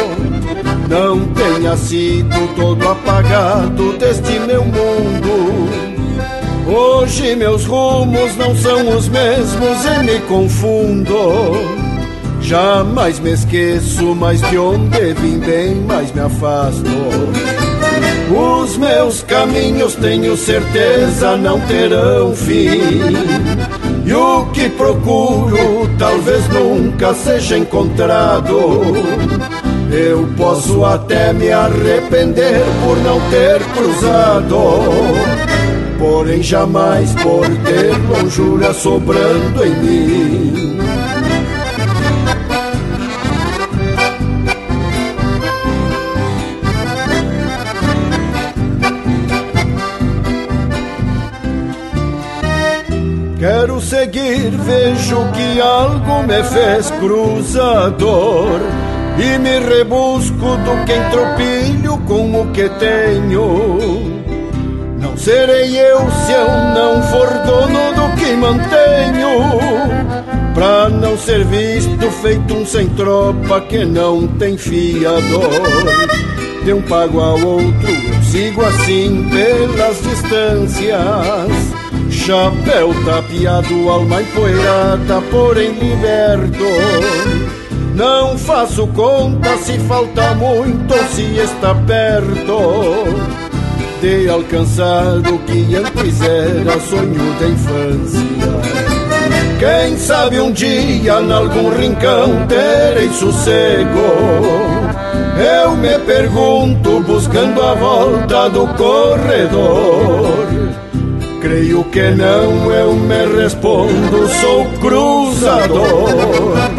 não tenha sido todo apagado deste meu mundo. Hoje meus rumos não são os mesmos e me confundo. Jamais me esqueço mais de onde vim, bem mais me afasto. Os meus caminhos, tenho certeza, não terão fim. E o que procuro talvez nunca seja encontrado. Eu posso até me arrepender por não ter cruzado. Porém, jamais por ter longura sobrando em mim. Quero seguir, vejo que algo me fez cruzador E me rebusco do que entropilho com o que tenho. Não serei eu se eu não for dono do que mantenho. Pra não ser visto feito um sem tropa que não tem fiador. De um pago ao outro eu sigo assim pelas distâncias. Chapéu tapeado, alma empoeirada, porém liberto. Não faço conta se falta muito ou se está perto de alcançar o que antes era sonho da infância. Quem sabe um dia, em algum rincão, terei sossego. Eu me pergunto, buscando a volta do corredor. Creio que não, eu me respondo, sou cruzador.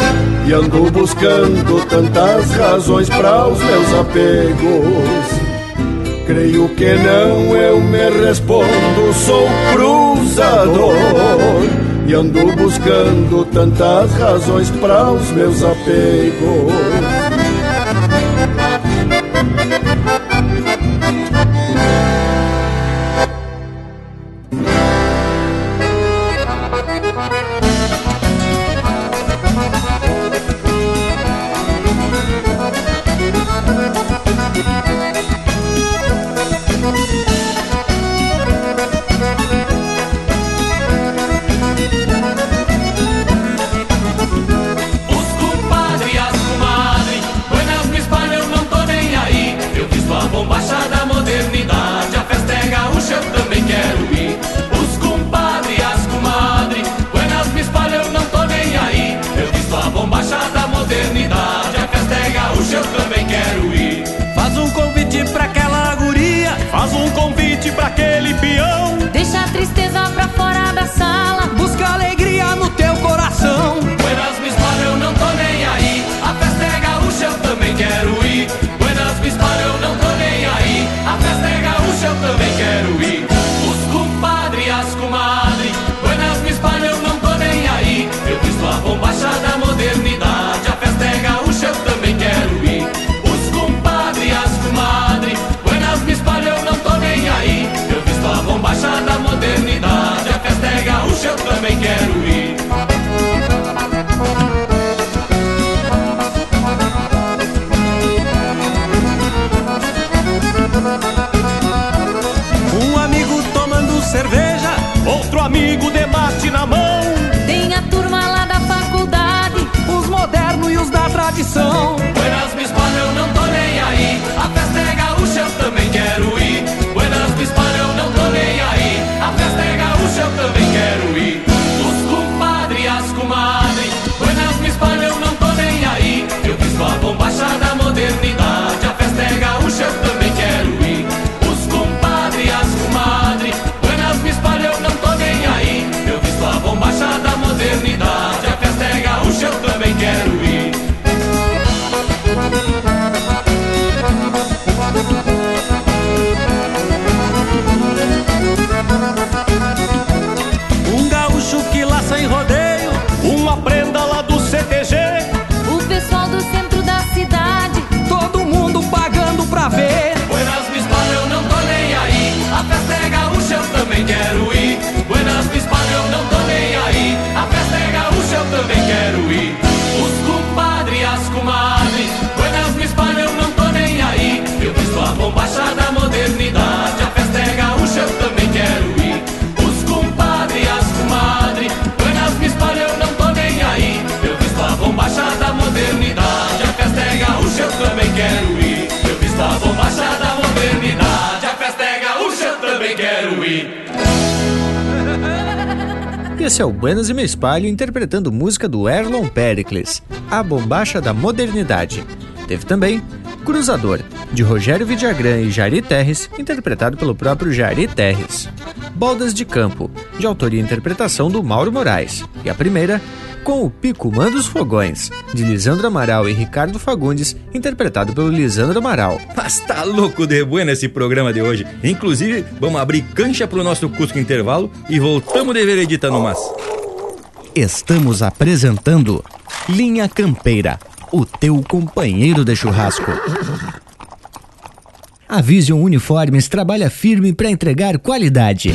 E ando buscando tantas razões para os meus apegos. Creio que não, eu me respondo, sou cruzador. E ando buscando tantas razões para os meus apegos. Interpretando música do Erlon Pericles, A Bombacha da Modernidade. Teve também Cruzador, de Rogério Vidagrã e Jari Terres, interpretado pelo próprio Jari Terres. Baldas de Campo, de autoria e interpretação do Mauro Moraes. E a primeira, Com o Picumã dos Fogões, de Lisandro Amaral e Ricardo Fagundes, interpretado pelo Lisandro Amaral. Mas tá louco de bueno esse programa de hoje. Inclusive, vamos abrir cancha pro nosso Cusco Intervalo e voltamos de veredita no mas. Estamos apresentando Linha Campeira, o teu companheiro de churrasco. A Vision Uniformes trabalha firme para entregar qualidade.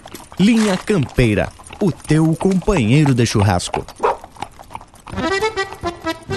Linha Campeira, o teu companheiro de churrasco.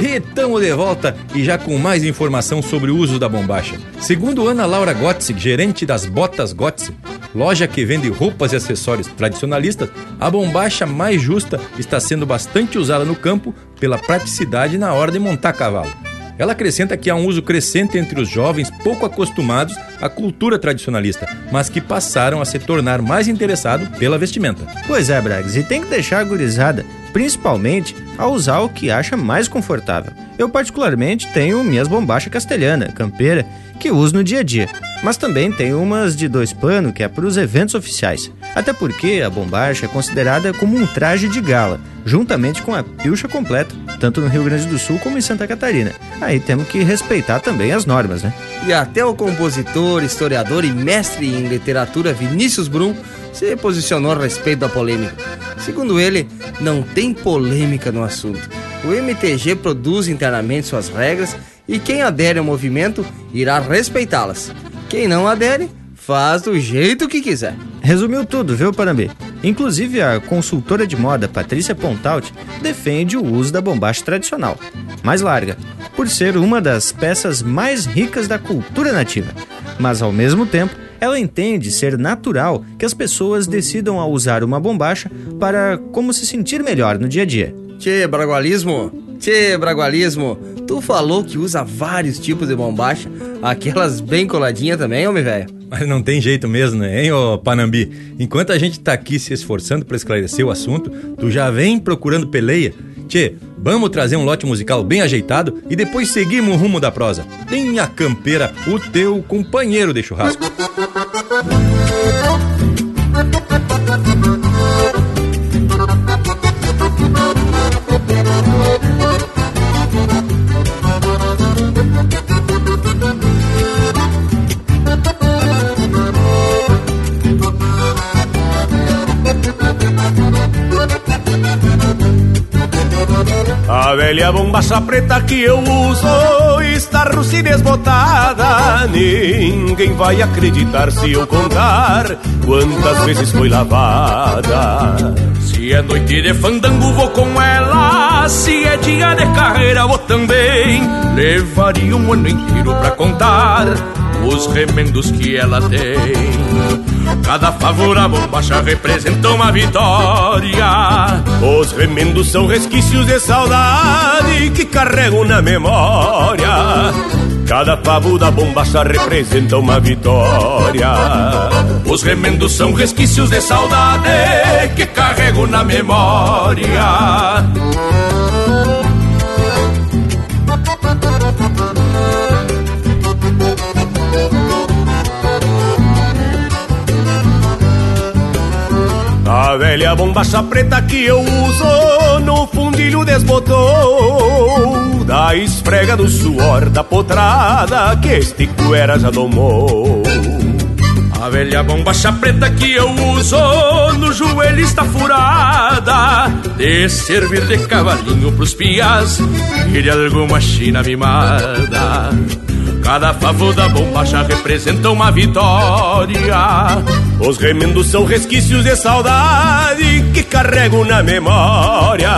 E de volta e já com mais informação sobre o uso da bombacha. Segundo Ana Laura Gotze, gerente das Botas Gotze, loja que vende roupas e acessórios tradicionalistas, a bombacha mais justa está sendo bastante usada no campo pela praticidade na hora de montar cavalo. Ela acrescenta que há um uso crescente entre os jovens pouco acostumados à cultura tradicionalista, mas que passaram a se tornar mais interessados pela vestimenta. Pois é, Brags, e tem que deixar a gurizada, principalmente, a usar o que acha mais confortável. Eu, particularmente, tenho minhas bombachas castelhana, campeira, que uso no dia a dia, mas também tenho umas de dois panos, que é para os eventos oficiais. Até porque a bombacha é considerada como um traje de gala, juntamente com a pilcha completa, tanto no Rio Grande do Sul como em Santa Catarina. Aí temos que respeitar também as normas, né? E até o compositor, historiador e mestre em literatura Vinícius Brum se posicionou a respeito da polêmica. Segundo ele, não tem polêmica no assunto. O MTG produz internamente suas regras e quem adere ao movimento irá respeitá-las. Quem não adere, faz do jeito que quiser. Resumiu tudo, viu, Panambi? Inclusive, a consultora de moda Patrícia Pontaut defende o uso da bombacha tradicional, mais larga, por ser uma das peças mais ricas da cultura nativa. Mas, ao mesmo tempo, ela entende ser natural que as pessoas decidam a usar uma bombacha para como se sentir melhor no dia a dia. Tchê, bragualismo! Tchê, bragualismo! Tu falou que usa vários tipos de bombacha, aquelas bem coladinhas também, homem velho? Mas não tem jeito mesmo, né, hein, ô Panambi? Enquanto a gente tá aqui se esforçando para esclarecer o assunto, tu já vem procurando peleia? Tchê, vamos trazer um lote musical bem ajeitado e depois seguimos o rumo da prosa. Linha Campeira, o teu companheiro de churrasco. A velha bombacha preta que eu uso está russa e desbotada. Ninguém vai acreditar se eu contar quantas vezes foi lavada. Se é noite de fandango, vou com ela. Se é dia de carreira, vou também. Levaria um ano inteiro pra contar os remendos que ela tem. Cada favor a bombacha representa uma vitória. Os remendos são resquícios de saudade que carrego na memória. Cada pavo da bombacha representa uma vitória. Os remendos são resquícios de saudade que carrego na memória. A velha bombacha preta que eu uso no fundilho desbotou Da esfrega do suor da potrada que este cuera já domou. A velha bombacha preta que eu uso no joelho está furada De servir de cavalinho pros pias e de alguma china mimada Cada favo da bombacha representa uma vitória. Os remendos são resquícios de saudade que carrego na memória.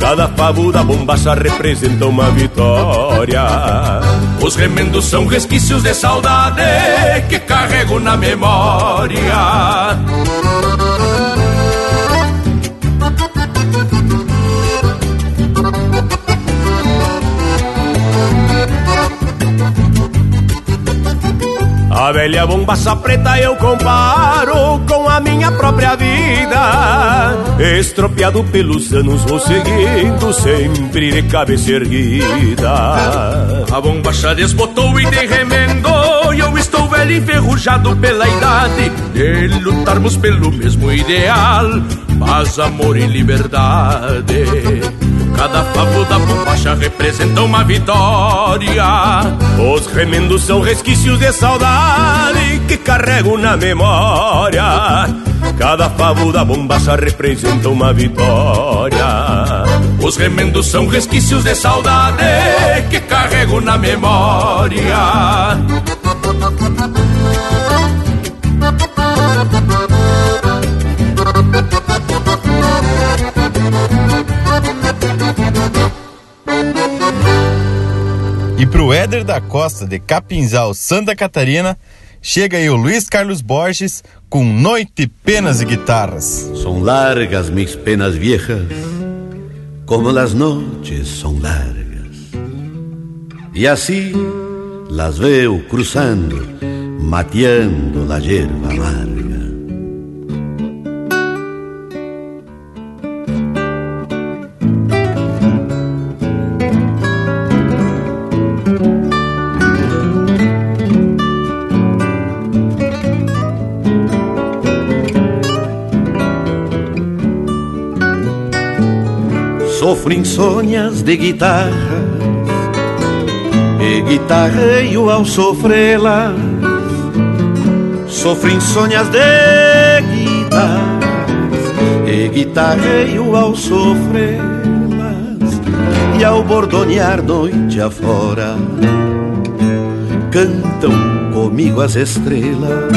Cada favo da bombacha representa uma vitória. Os remendos são resquícios de saudade que carrego na memória. A velha bombaça preta eu comparo com a minha própria vida. Estropiado pelos anos vou seguindo sempre de cabeça erguida. A bombacha desbotou e de remendo e eu estou velho enferrujado pela idade de lutarmos pelo mesmo ideal, paz, amor e liberdade. Cada favo da bombacha representa uma vitória. Os remendos são resquícios de saudade que carrego na memória. Cada favo da bombacha representa uma vitória. Os remendos são resquícios de saudade que carrego na memória. E pro Éder da Costa de Capinzal, Santa Catarina, chega aí o Luiz Carlos Borges com Noite, Penas e Guitarras. Son largas mis penas viejas, como las noches son largas. Y así las veo cruzando, mateando la hierba amarga. Sofro insônias de guitarras E guitarreio ao sofrê-las. Sofro insônias de guitarras E guitarreio ao sofrê-las. E ao bordonear noite afora Cantam comigo as estrelas.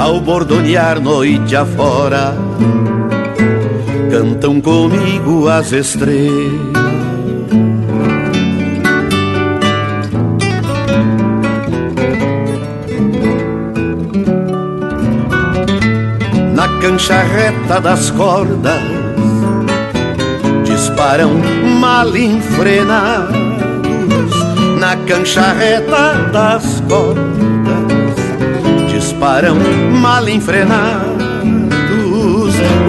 Ao bordonear noite afora cantam comigo as estrelas. Na cancha reta das cordas disparam mal enfrenados. Na cancha reta das cordas disparam mal enfrenados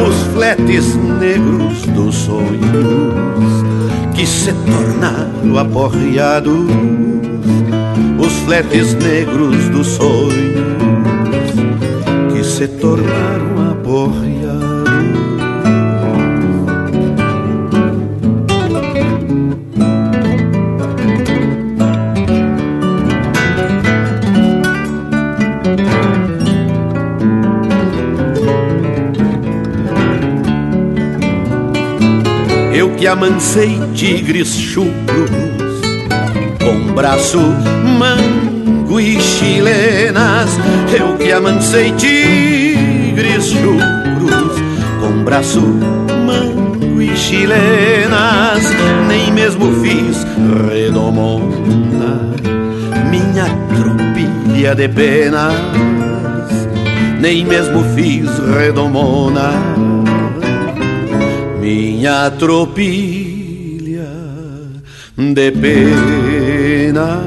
os fletes negros dos sonhos que se tornaram aporreados, os fletes negros dos sonhos que amancei tigres chucros Com braço, mango e chilenas. Eu que amancei tigres chucros Com braço, mango e chilenas. Nem mesmo fiz redomona Minha tropilha de penas. Nem mesmo fiz redomona minha tropilha de pena.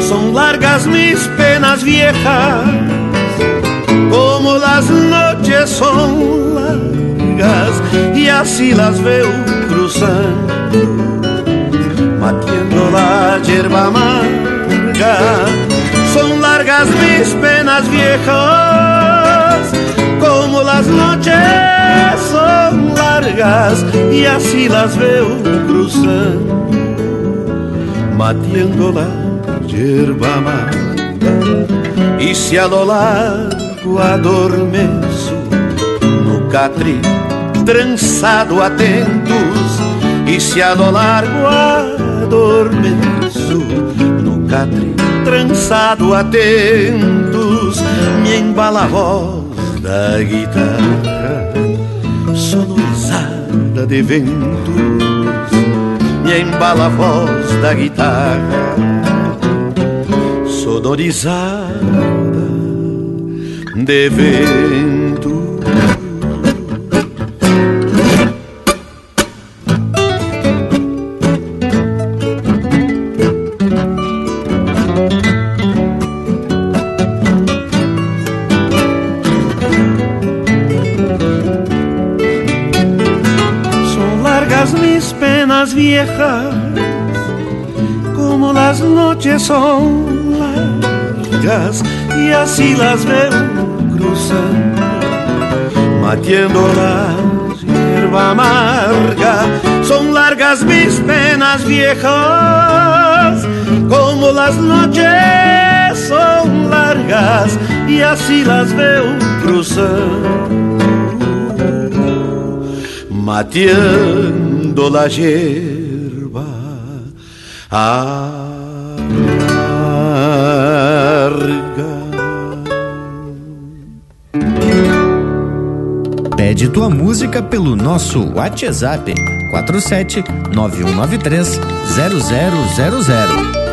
Son largas mis penas viejas, como las noches son largas, y así las veo cruzando Matiendo la hierba amarga. Son largas mis penas viejas, como las noches son largas, y así las veo cruzando, matiendo la hierba amarga. E se a lo largo adormeço no catre trançado atentos E se a lo largo no catre trançado atentos Me embala a voz da guitarra sonorizada de ventos Me embala a voz da guitarra sonorizada de ventos viejas, como las noches son largas y así las veo cruzando, matiendo la hierba amarga. Son largas mis penas viejas, como las noches son largas y así las veo cruzando, matiendo la hierba amarga. Pede tua música pelo nosso WhatsApp 47 9193 0000.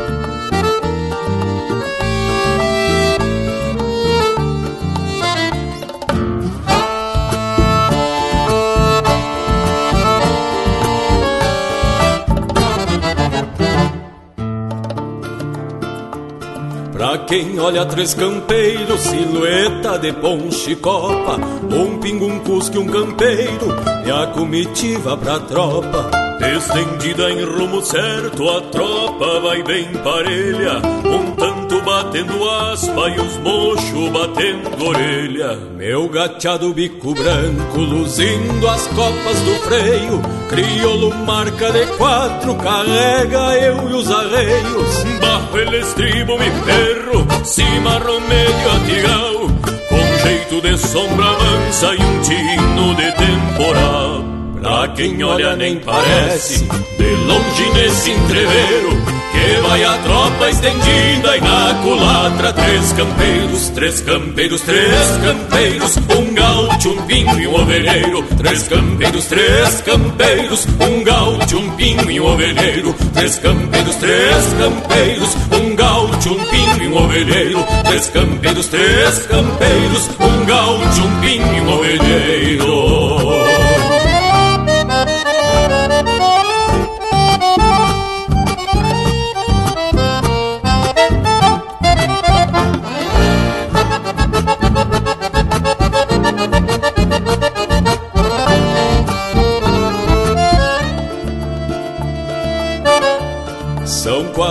Quem olha três campeiros, silhueta de ponche copa, um pingo, um cusque, um campeiro, e a comitiva pra tropa. Estendida em rumo certo, a tropa vai bem parelha, um tanto batendo aspa e os mochos batendo orelha. Meu gateado bico branco, luzindo as copas do freio, crioulo marca de quatro, carrega eu e os arreios. Barro el estribo, me perro, cima romeio atigal, com jeito de sombra mansa e um tino de temporal. Pra quem olha nem parece, de longe nesse entreveiro, que vai a tropa estendida e na culatra três campeiros, três campeiros, três campeiros, um gaúcho, um pinho e um ovelheiro, três campeiros, três campeiros, um gaúcho, um pinho e um ovelheiro, três campeiros, três campeiros, um gaúcho, um pinho e um ovelheiro, três campeiros, três campeiros, um gaúcho, um pinho e um ovelheiro.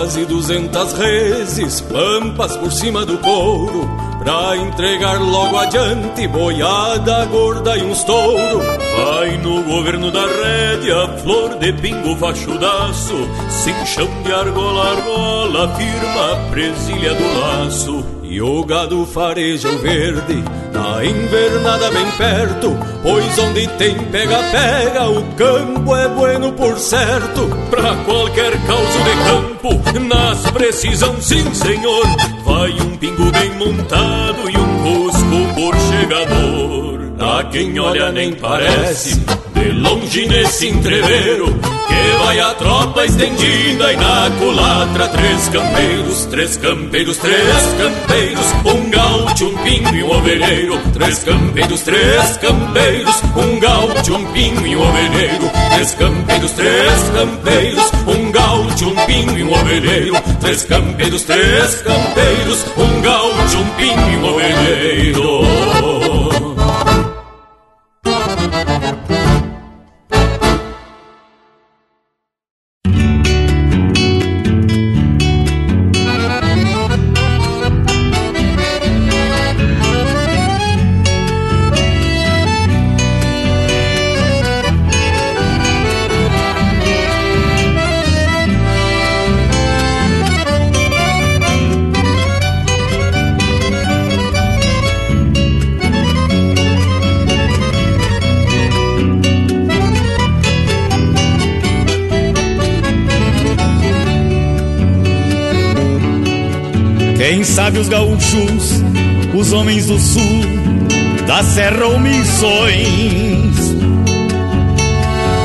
Quase duzentas reses, pampas por cima do couro, pra entregar logo adiante boiada gorda e uns touro. Vai no governo da rédea, flor de pingo fachudaço, cinchão de argola, argola, firma a presilha do laço. E o gado fareja o verde, na invernada bem perto, pois onde tem pega-pega, o campo é bueno por certo. Pra qualquer causa de campo, nas precisão, sim senhor, vai um pingo bem montado e um cusco por chegador. A quem olha nem parece, de longe nesse entreveiro, que vai a tropa estendida e na culatra três campeiros, três campeiros, três campeiros, um gaúcho, um pingo e um ovelheiro, três campeiros, três campeiros, um gaúcho, um pingo e um ovelheiro, três campeiros, três campeiros, um gaúcho, um pingo e um ovelheiro, três campeiros, três campeiros, um gaúcho, um pingo e um ovelheiro. Homens do sul, da serra ou missões.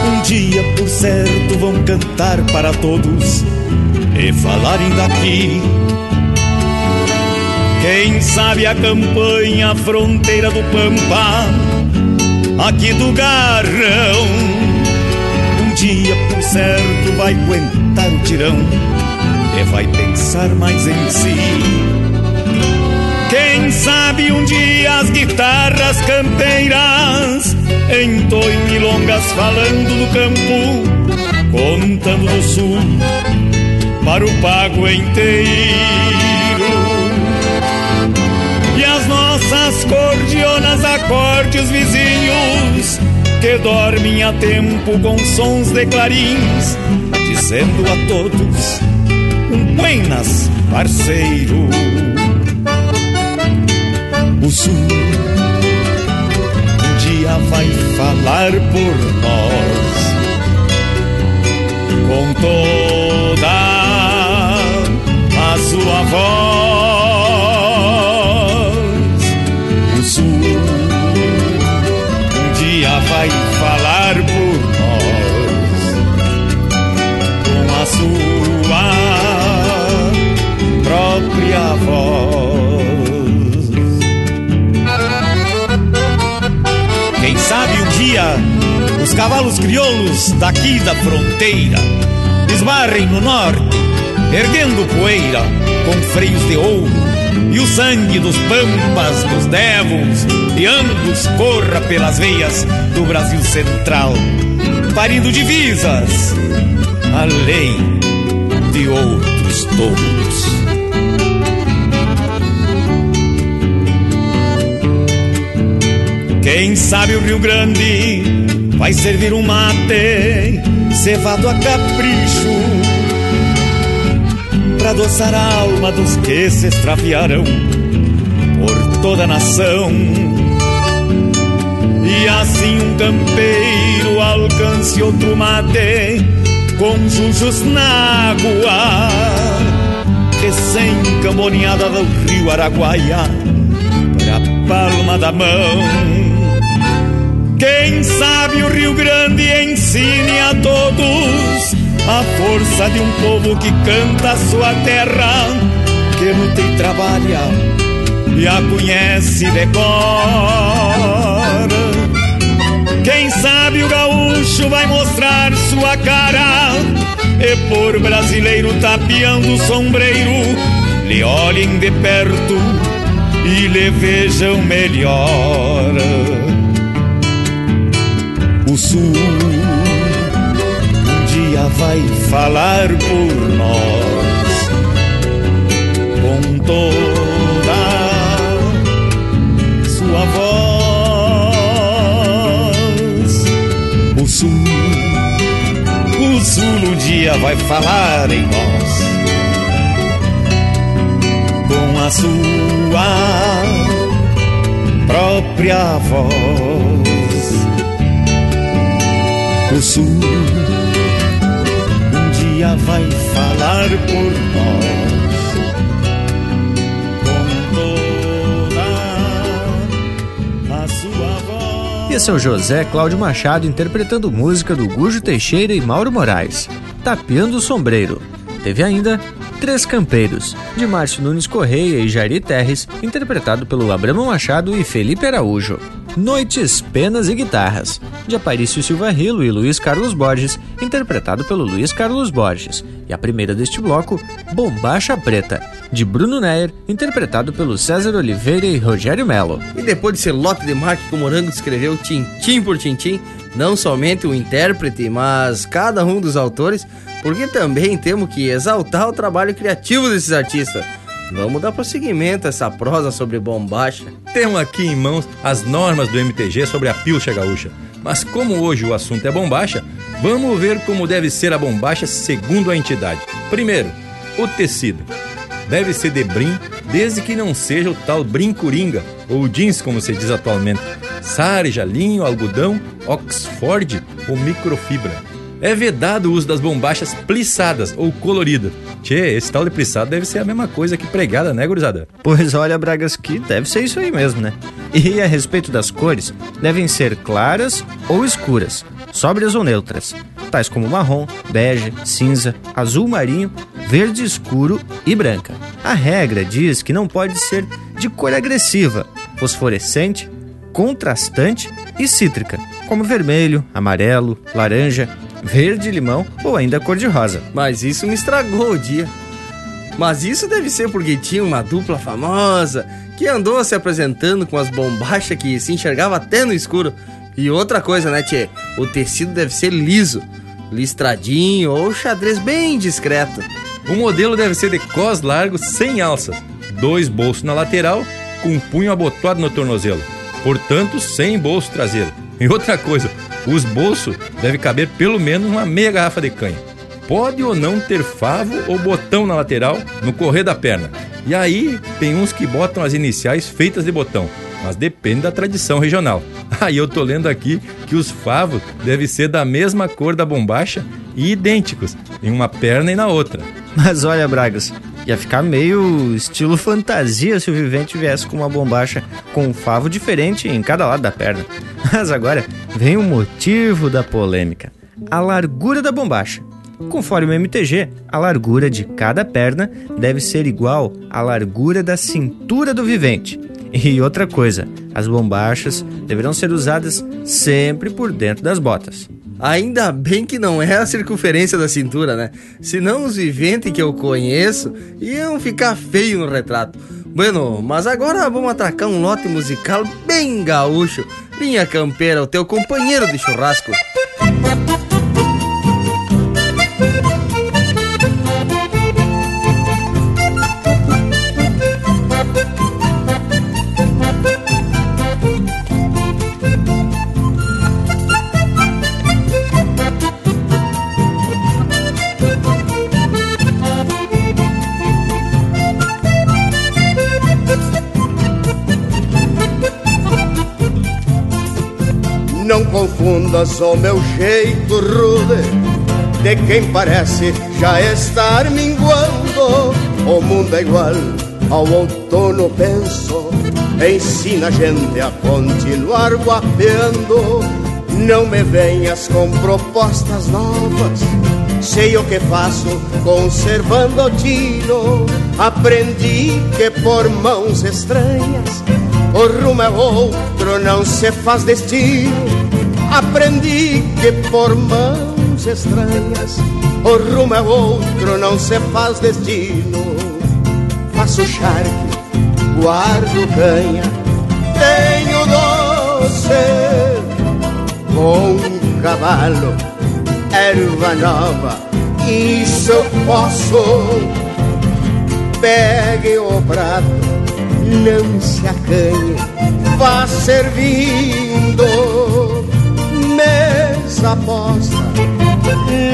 Um dia, por certo, vão cantar para todos e falarem daqui. Quem sabe a campanha, a fronteira do Pampa, aqui do Garrão. Um dia, por certo, vai aguentar o tirão e vai pensar mais em si. Quem sabe um dia as guitarras campeiras entoem milongas falando do campo, contando do sul para o pago inteiro. E as nossas cordionas acorde os vizinhos que dormem a tempo com sons de clarins, dizendo a todos buenas, parceiro. Sul um dia vai falar por nós com toda a sua voz. Os cavalos crioulos daqui da fronteira esbarrem no norte, erguendo poeira com freios de ouro. E o sangue dos pampas, dos devos e ambos corra pelas veias do Brasil Central, parindo divisas, além de outros touros. Quem sabe o Rio Grande vai servir um mate cevado a capricho para adoçar a alma dos que se extraviaram por toda a nação. E assim um campeiro alcance outro mate com jujos na água, recém-camboneada do rio Araguaia pra palma da mão. Quem sabe o Rio Grande ensine a todos a força de um povo que canta a sua terra, que luta e trabalha e a conhece de cor. Quem sabe o gaúcho vai mostrar sua cara e por brasileiro tapeando o sombreiro, lhe olhem de perto e lhe vejam melhor o sul um dia vai falar por nós com toda sua voz. O sul, o sul um dia vai falar em nós com a sua própria voz o sul um dia vai falar por nós com toda a sua voz. Esse é o José Cláudio Machado interpretando música do Gujo Teixeira e Mauro Moraes, Tapeando o Sombreiro. Teve ainda Três Campeiros, de Márcio Nunes Correia e Jairi Terres, interpretado pelo Abramo Machado e Felipe Araújo. Noites, Penas e Guitarras, de Aparício Silva Rilo e Luiz Carlos Borges, interpretado pelo Luiz Carlos Borges. E a primeira deste bloco, Bombacha Preta, de Bruno Neyer, interpretado pelo César Oliveira e Rogério Melo. E depois desse lote de marca que o Morango escreveu tintim por tintim, não somente o intérprete, mas cada um dos autores, porque também temos que exaltar o trabalho criativo desses artistas. Vamos dar prosseguimento a essa prosa sobre bombacha. Temos aqui em mãos as normas do MTG sobre a pilcha gaúcha. Mas como hoje o assunto é bombacha, vamos ver como deve ser a bombacha segundo a entidade. Primeiro, o tecido. Deve ser de brim, desde que não seja o tal brim coringa, ou jeans como se diz atualmente. Sarja, linho, algodão, oxford ou microfibra. É vedado o uso das bombachas plissadas ou coloridas. Tchê, esse tal de plissado deve ser a mesma coisa que pregada, né, gurizada? Pois olha, Bragas, que deve ser isso aí mesmo, né? E a respeito das cores, devem ser claras ou escuras, sóbrias ou neutras, tais como marrom, bege, cinza, azul marinho, verde escuro e branca. A regra diz que não pode ser de cor agressiva, fosforescente, contrastante e cítrica, como vermelho, amarelo, laranja, verde limão ou ainda cor de rosa. Mas isso me estragou o dia. Mas isso deve ser porque tinha uma dupla famosa que andou se apresentando com as bombachas que se enxergava até no escuro. E outra coisa, né, Tchê? O tecido deve ser liso, listradinho ou xadrez bem discreto. O modelo deve ser de cos largo, sem alças, dois bolsos na lateral, com um punho abotoado no tornozelo, portanto, sem bolso traseiro. E outra coisa, os bolsos devem caber pelo menos uma meia garrafa de canha. Pode ou não ter favo ou botão na lateral, no correr da perna. E aí tem uns que botam as iniciais feitas de botão, mas depende da tradição regional. Aí eu tô lendo aqui que os favos devem ser da mesma cor da bombacha e idênticos em uma perna e na outra. Mas olha, Bragas, ia ficar meio estilo fantasia se o vivente viesse com uma bombacha com um favo diferente em cada lado da perna. Mas agora vem o motivo da polêmica: a largura da bombacha. Conforme o MTG, a largura de cada perna deve ser igual à largura da cintura do vivente. E outra coisa, as bombachas deverão ser usadas sempre por dentro das botas. Ainda bem que não é a circunferência da cintura, né? Senão os viventes que eu conheço iam ficar feio no retrato. Bueno, mas agora vamos atracar um lote musical bem gaúcho. Linha Campeira, o teu companheiro de churrasco. Não confundas o meu jeito rude De quem parece já estar minguando. O mundo é igual ao outono, penso. Ensina a gente a continuar guapeando. Não me venhas com propostas novas. Sei o que faço conservando o tino. Aprendi que por mãos estranhas o rumo é outro, não se faz destino. Aprendi que por mãos estranhas, o rumo é outro, não se faz destino. Faço charque, guardo canha, tenho doce, com cavalo, erva nova, isso eu posso. Pegue o prato não se acanhe, vá servindo. Mesa posta,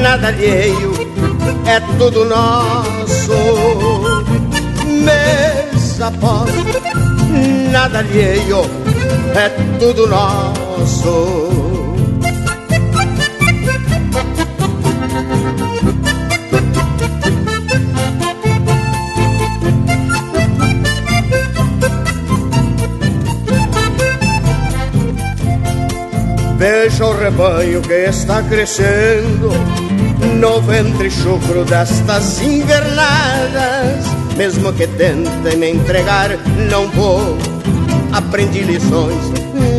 nada alheio, é tudo nosso. Mesa posta, nada alheio, é tudo nosso. Veja o rebanho que está crescendo no ventre chucro destas invernadas. Mesmo que tentem me entregar, não vou. Aprendi lições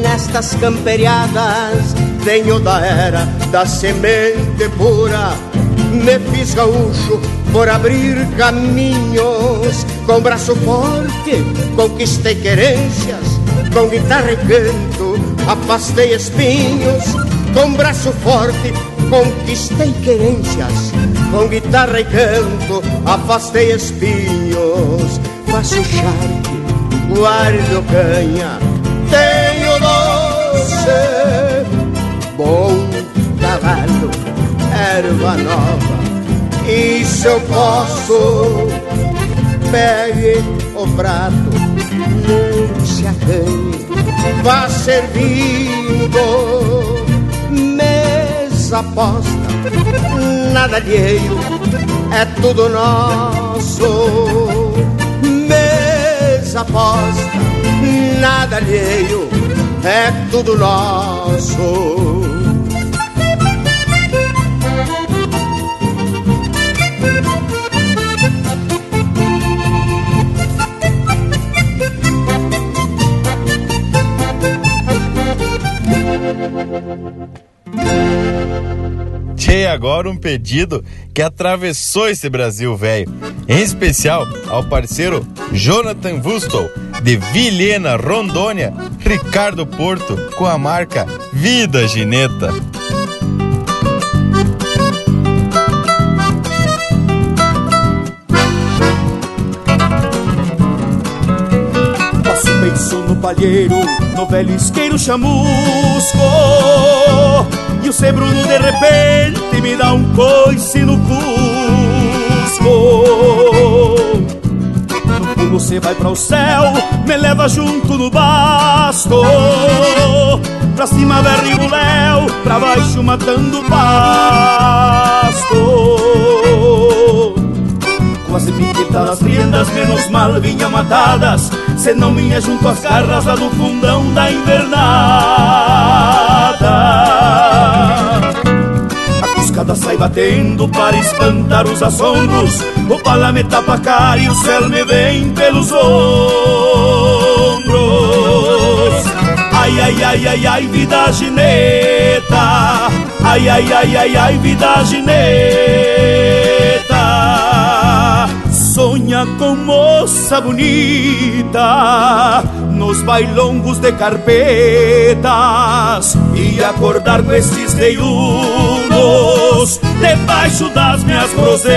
nestas camperiadas. Venho da era da semente pura. Me fiz gaúcho por abrir caminhos. Com braço forte conquistei querências. Com guitarra e canto afastei espinhos, com braço forte conquistei querências, com guitarra e canto afastei espinhos, faço charque, guardo canha, tenho doce, bom cavalo, erva nova, isso eu posso, pegue o prato, acanhe vá servindo mesa posta, nada alheio, é tudo nosso. Mesa posta, nada alheio, é tudo nosso. Tchê, agora um pedido que atravessou esse Brasil velho. Em especial ao parceiro Jonathan Wustel, de Vilhena, Rondônia, Ricardo Porto, com a marca Vida Gineta. Palheiro, no velho isqueiro chamusco. E o Cê Bruno de repente me dá um coice no cusco. No pulo cê vai para o céu, me leva junto no basto. Pra cima derribo o léu, pra baixo matando pasto Quase piquetadas riendas, menos mal vinha matadas Se não vinha junto às garras lá do fundão da invernada. A cuscada sai batendo para espantar os assombros O pala me tapa a cara e o céu me vem pelos ombros. Ai, ai, ai, ai, ai, vida gineta Ai, ai, ai, ai, ai, vida gineta Sonha com moça bonita Nos bailongos de carpetas E acordar com esses reiunos Debaixo das minhas rosetas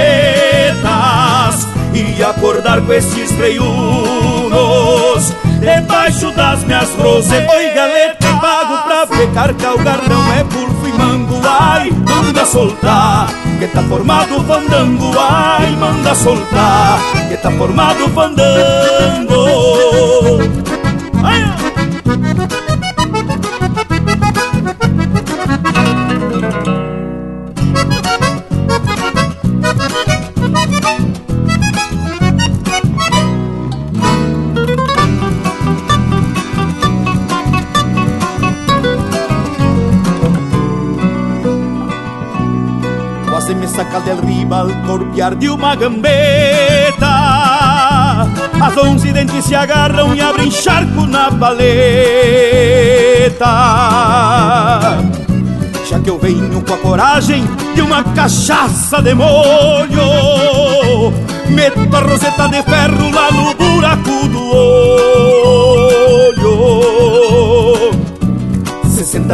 E acordar com esses reiunos Debaixo das minhas rosetas. Oi galeta, pago pra pecar Calgarrão é burfo e mango Ai, manda soltar. Que tá formado fandango Ai, manda soltar. Que tá formado fandango. Ai, saca del rival corpiar de uma gambeta. As onze dentes se agarram e abrem charco na paleta. Já que eu venho com a coragem de uma cachaça de molho Meto a roseta de ferro lá no buraco do olho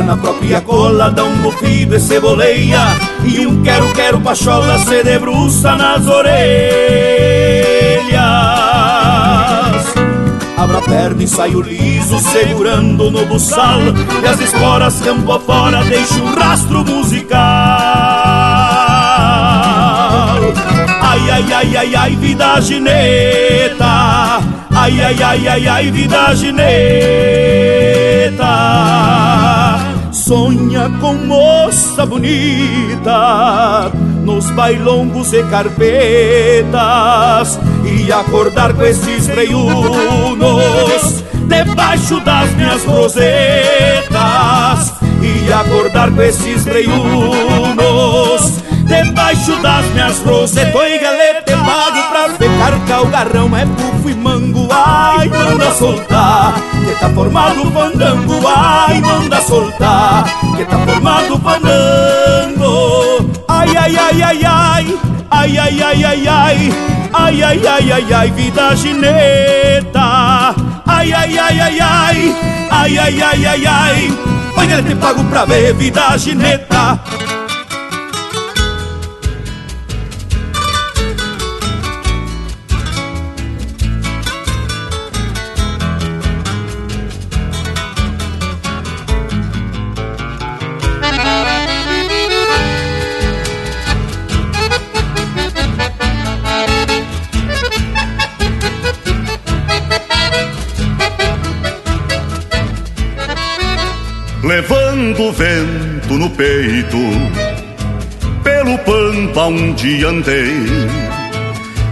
na própria cola, dá um bufido e ceboleia E um quero-quero pachola se debruça nas orelhas. Abra a perna e saio liso, segurando no buçal E as esporas campo afora deixo um rastro musical. Ai, ai, ai, ai, ai, vida gineta. Ai, ai, ai, ai, ai, vida gineta Sonha com moça bonita Nos bailongos e carpetas E acordar com esses reiunos Debaixo das minhas rosetas E acordar com esses reiunos Debaixo das minhas rosetas Oi galeta, pago pra pecar Calgarrão é bufo e mango Ai, manda soltar Que tá formado fandango Ai, manda soltar Que tá formado fandango Ai, ai, ai, ai, ai Ai, ai, ai, ai, ai Ai, ai, ai, ai, ai, vida gineta Ai, ai, ai, ai, ai Ai, ai, ai, ai, ai Oi galeta, eu pago pra ver vida gineta vento no peito. Pelo pampa um dia andei,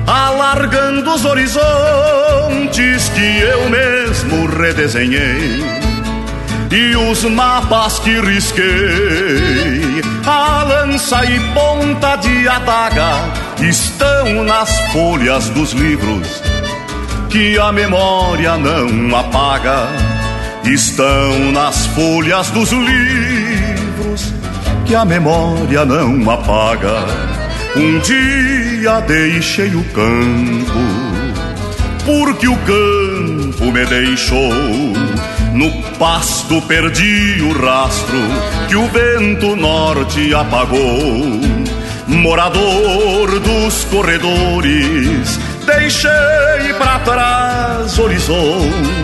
alargando os horizontes que eu mesmo redesenhei. E os mapas que risquei, a lança e ponta de adaga estão nas folhas dos livros que a memória não apaga estão nas folhas dos livros que a memória não apaga. Um dia deixei o campo, porque o campo me deixou. No pasto perdi o rastro que o vento norte apagou. Morador dos corredores, deixei para trás horizontes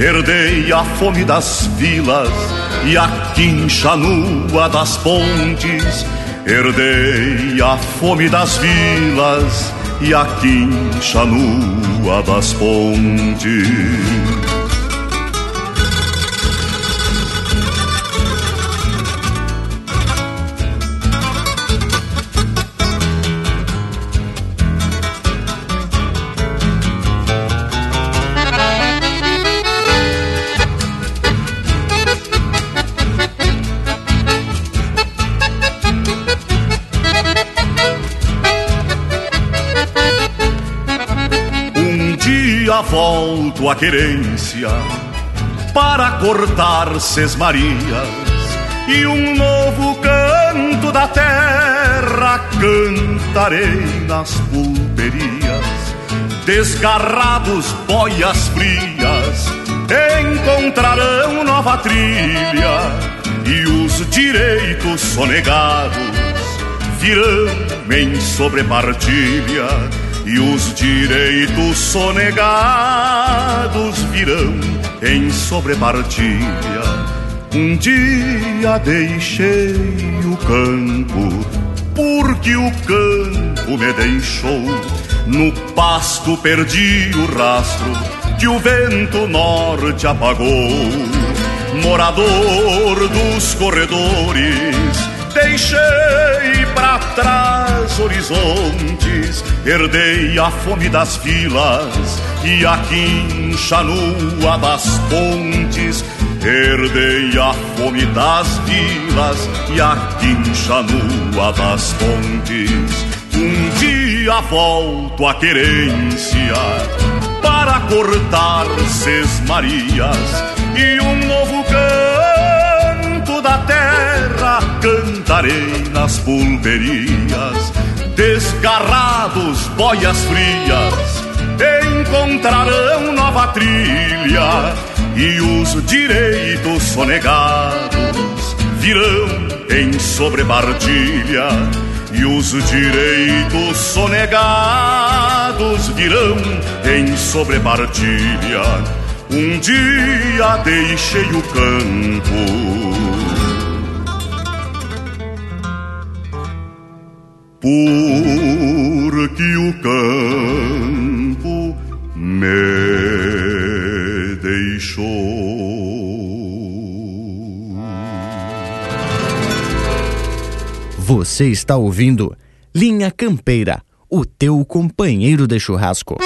Herdei a fome das vilas e a quincha nua das pontes. Herdei a fome das vilas e a quincha nua das pontes. À querência para cortar sesmarias. E um novo canto da terra cantarei nas pulperias. Desgarrados boias frias encontrarão nova trilha. E os direitos sonegados virão em sobrepartilha e os direitos sonegados virão em sobrepartilha. Um dia deixei o campo, porque o campo me deixou. No pasto perdi o rastro que o vento norte apagou. Morador dos corredores, deixei para trás horizontes, herdei a fome das vilas e a quincha nua das pontes. Herdei a fome das vilas e a quincha nua das pontes. Um dia volto à querência para cortar sesmarias e um novo canto da terra cantarei nas pulverias. Desgarrados, boias frias, encontrarão nova trilha e os direitos sonegados virão em sobrepartilha. E os direitos sonegados virão em sobrepartilha. Um dia deixei o campo porque o campo me deixou. Você está ouvindo Linha Campeira, o teu companheiro de churrasco.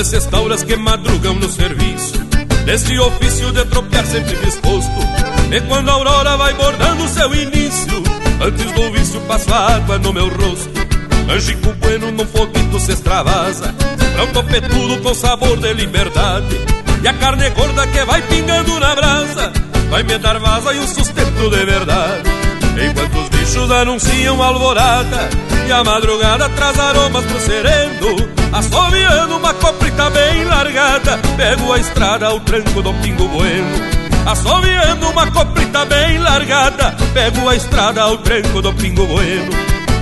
Desses tauras que madrugam no serviço Deste ofício de tropear sempre disposto E quando a aurora vai bordando seu início Antes do vício passo água no meu rosto Angico bueno num foguito se extravasa. Pronto petudo com sabor de liberdade E a carne gorda que vai pingando na brasa. Vai me dar vaza e um sustento de verdade Enquanto os bichos anunciam alvorada E a madrugada traz aromas pro sereno Assoviando uma coprita bem largada Pego a estrada ao tranco do pingo bueno. Assoviando uma coprita bem largada Pego a estrada ao tranco do pingo bueno.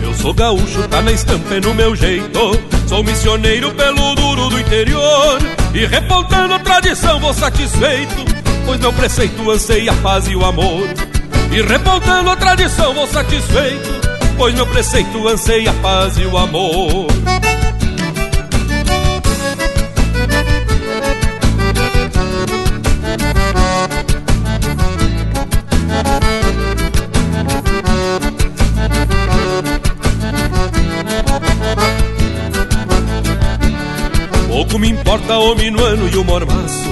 Eu sou gaúcho, tá na estampa e no meu jeito. Sou missioneiro pelo duro do interior. E repontando a tradição vou satisfeito pois meu preceito anseia a paz e o amor. E repontando a tradição vou satisfeito, pois meu preceito anseia a paz e o amor. Pouco me importa o minuano e o mormaço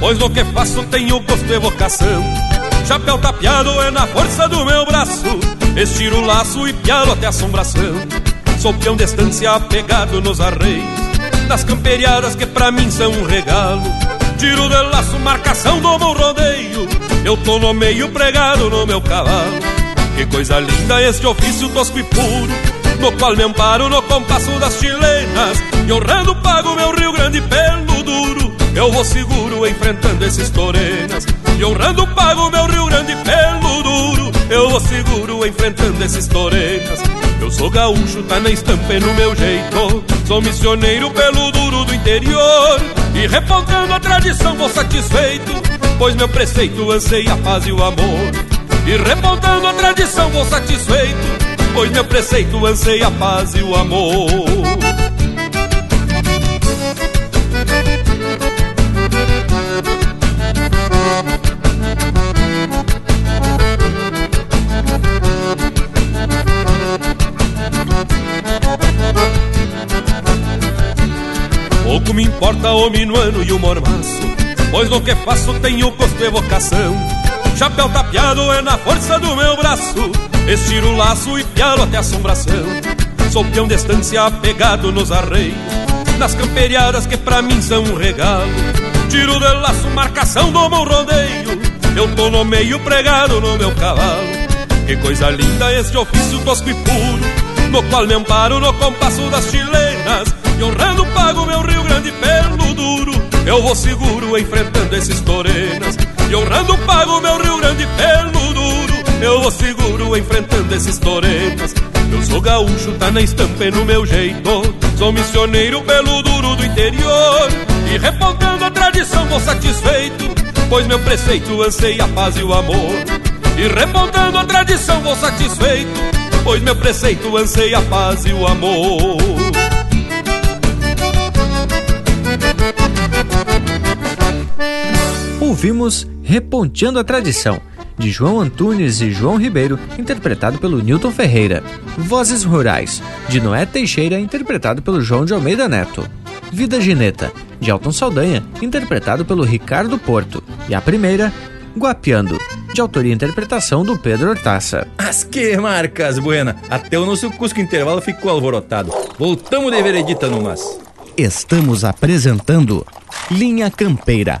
Pois no que faço tenho gosto e vocação Chapéu tapeado é na força do meu braço. Estiro o laço e pialo até assombração. Sou peão de estância apegado nos arreios. Das camperiadas que pra mim são um regalo. Tiro de laço, marcação do meu rodeio. Eu tô no meio pregado no meu cavalo. Que coisa linda este ofício tosco e puro no qual me amparo no compasso das chilenas. E honrando pago meu Rio Grande pelo duro Eu vou seguro enfrentando esses torenas. E honrando pago meu Rio Grande pelo duro. Eu vou seguro enfrentando esses torenas. Eu sou gaúcho, tá na estampa e no meu jeito. Sou missioneiro pelo duro do interior. E repontando a tradição vou satisfeito. Pois meu preceito anseia a paz e o amor. E repontando a tradição vou satisfeito. Pois meu preceito anseia a paz e o amor. Me importa o minuano e o mormaço, pois no que faço tenho gosto e vocação. Chapéu tapeado é na força do meu braço Estiro o laço e pialo até assombração. Sou peão de estância apegado nos arreios Nas camperiadas que pra mim são um regalo. Tiro de laço, marcação do meu rodeio Eu tô no meio pregado no meu cavalo. Que coisa linda este ofício tosco e puro No qual me amparo no compasso das chilenas E honrando pago meu Rio Grande pelo duro. Eu vou seguro enfrentando esses torenas. E honrando pago meu Rio Grande pelo duro. Eu vou seguro enfrentando esses torenas. Eu sou gaúcho, tá na estampa e no meu jeito. Sou missioneiro pelo duro do interior. E repontando a tradição vou satisfeito. Pois meu preceito anseia a paz e o amor. E repontando a tradição vou satisfeito. Pois meu preceito anseia a paz e o amor Ouvimos Reponteando a Tradição de João Antunes e João Ribeiro, interpretado pelo Newton Ferreira. Vozes Rurais, de Noé Teixeira, interpretado pelo João de Almeida Neto. Vida Gineta, de Alton Saldanha, interpretado pelo Ricardo Porto. E a primeira, Guapiando, de autoria e interpretação do Pedro Hortaça. As que marcas, Buena! Até o nosso Cusco Intervalo ficou alvorotado. Voltamos de veredita no mas. Estamos apresentando Linha Campeira,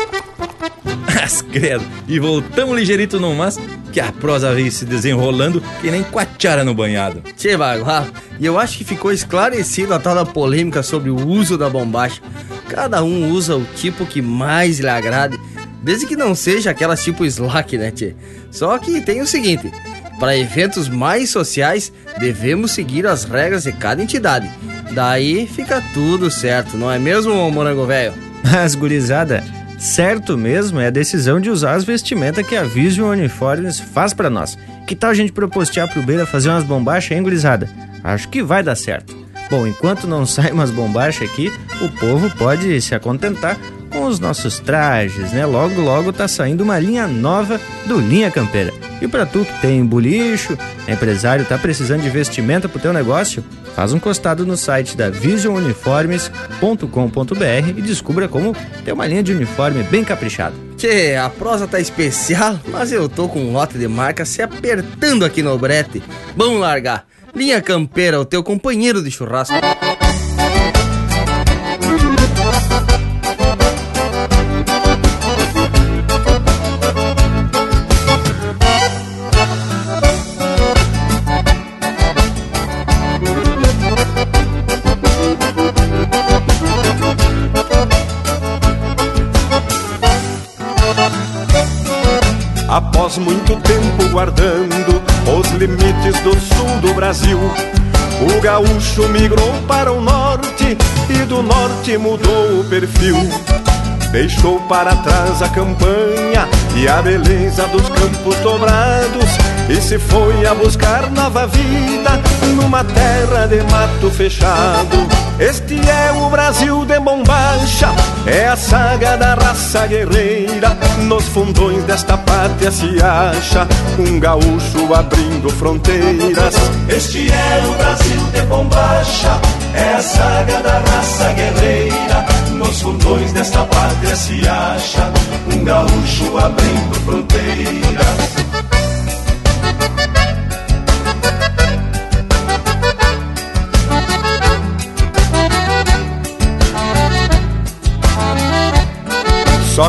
As credo. E voltamos ligeirito no mas, que a prosa veio se desenrolando que nem quachara no banhado. Tchê, Baguá, e eu acho que ficou esclarecido a tal da polêmica sobre o uso da bombacha. Cada um usa o tipo que mais lhe agrade, desde que não seja aquelas tipo slack, né, tchê? Só que tem o seguinte, para eventos mais sociais, devemos seguir as regras de cada entidade. Daí fica tudo certo, não é mesmo, morango velho? Mas, gurizada, certo mesmo é a decisão de usar as vestimentas que a Vision Uniformes faz para nós. Que tal a gente propostear pro Beira fazer umas bombachas, hein, gurizada? Acho que vai dar certo. Bom, enquanto não sai umas bombachas aqui, o povo pode se acontentar com os nossos trajes, né? Logo, logo tá saindo uma linha nova do Linha Campeira. E para tu que tem bolicho, empresário, tá precisando de vestimenta pro teu negócio, faz um costado no site da visionuniformes.com.br e descubra como ter uma linha de uniforme bem caprichada. Tchê, a prosa tá especial, mas eu tô com um lote de marca se apertando aqui no brete. Vamos largar. Linha Campeira, o teu companheiro de churrasco. Guardando os limites do sul do Brasil. O gaúcho migrou para o norte e do norte mudou o perfil. Deixou para trás a campanha e a beleza dos campos dobrados e se foi a buscar nova vida numa terra de mato fechado. Este é o Brasil de bombacha, é a saga da raça guerreira. Nos fundões desta pátria se acha um gaúcho abrindo fronteiras. Este é o Brasil de bombacha, é a saga da raça guerreira. Nos fundões desta pátria se acha um gaúcho abrindo fronteiras.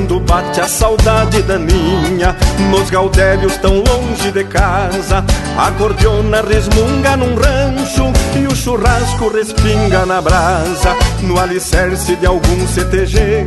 Quando bate a saudade da ninha Nos gaudérios tão longe de casa A cordiona resmunga num rancho E o churrasco respinga na brasa. No alicerce de algum CTG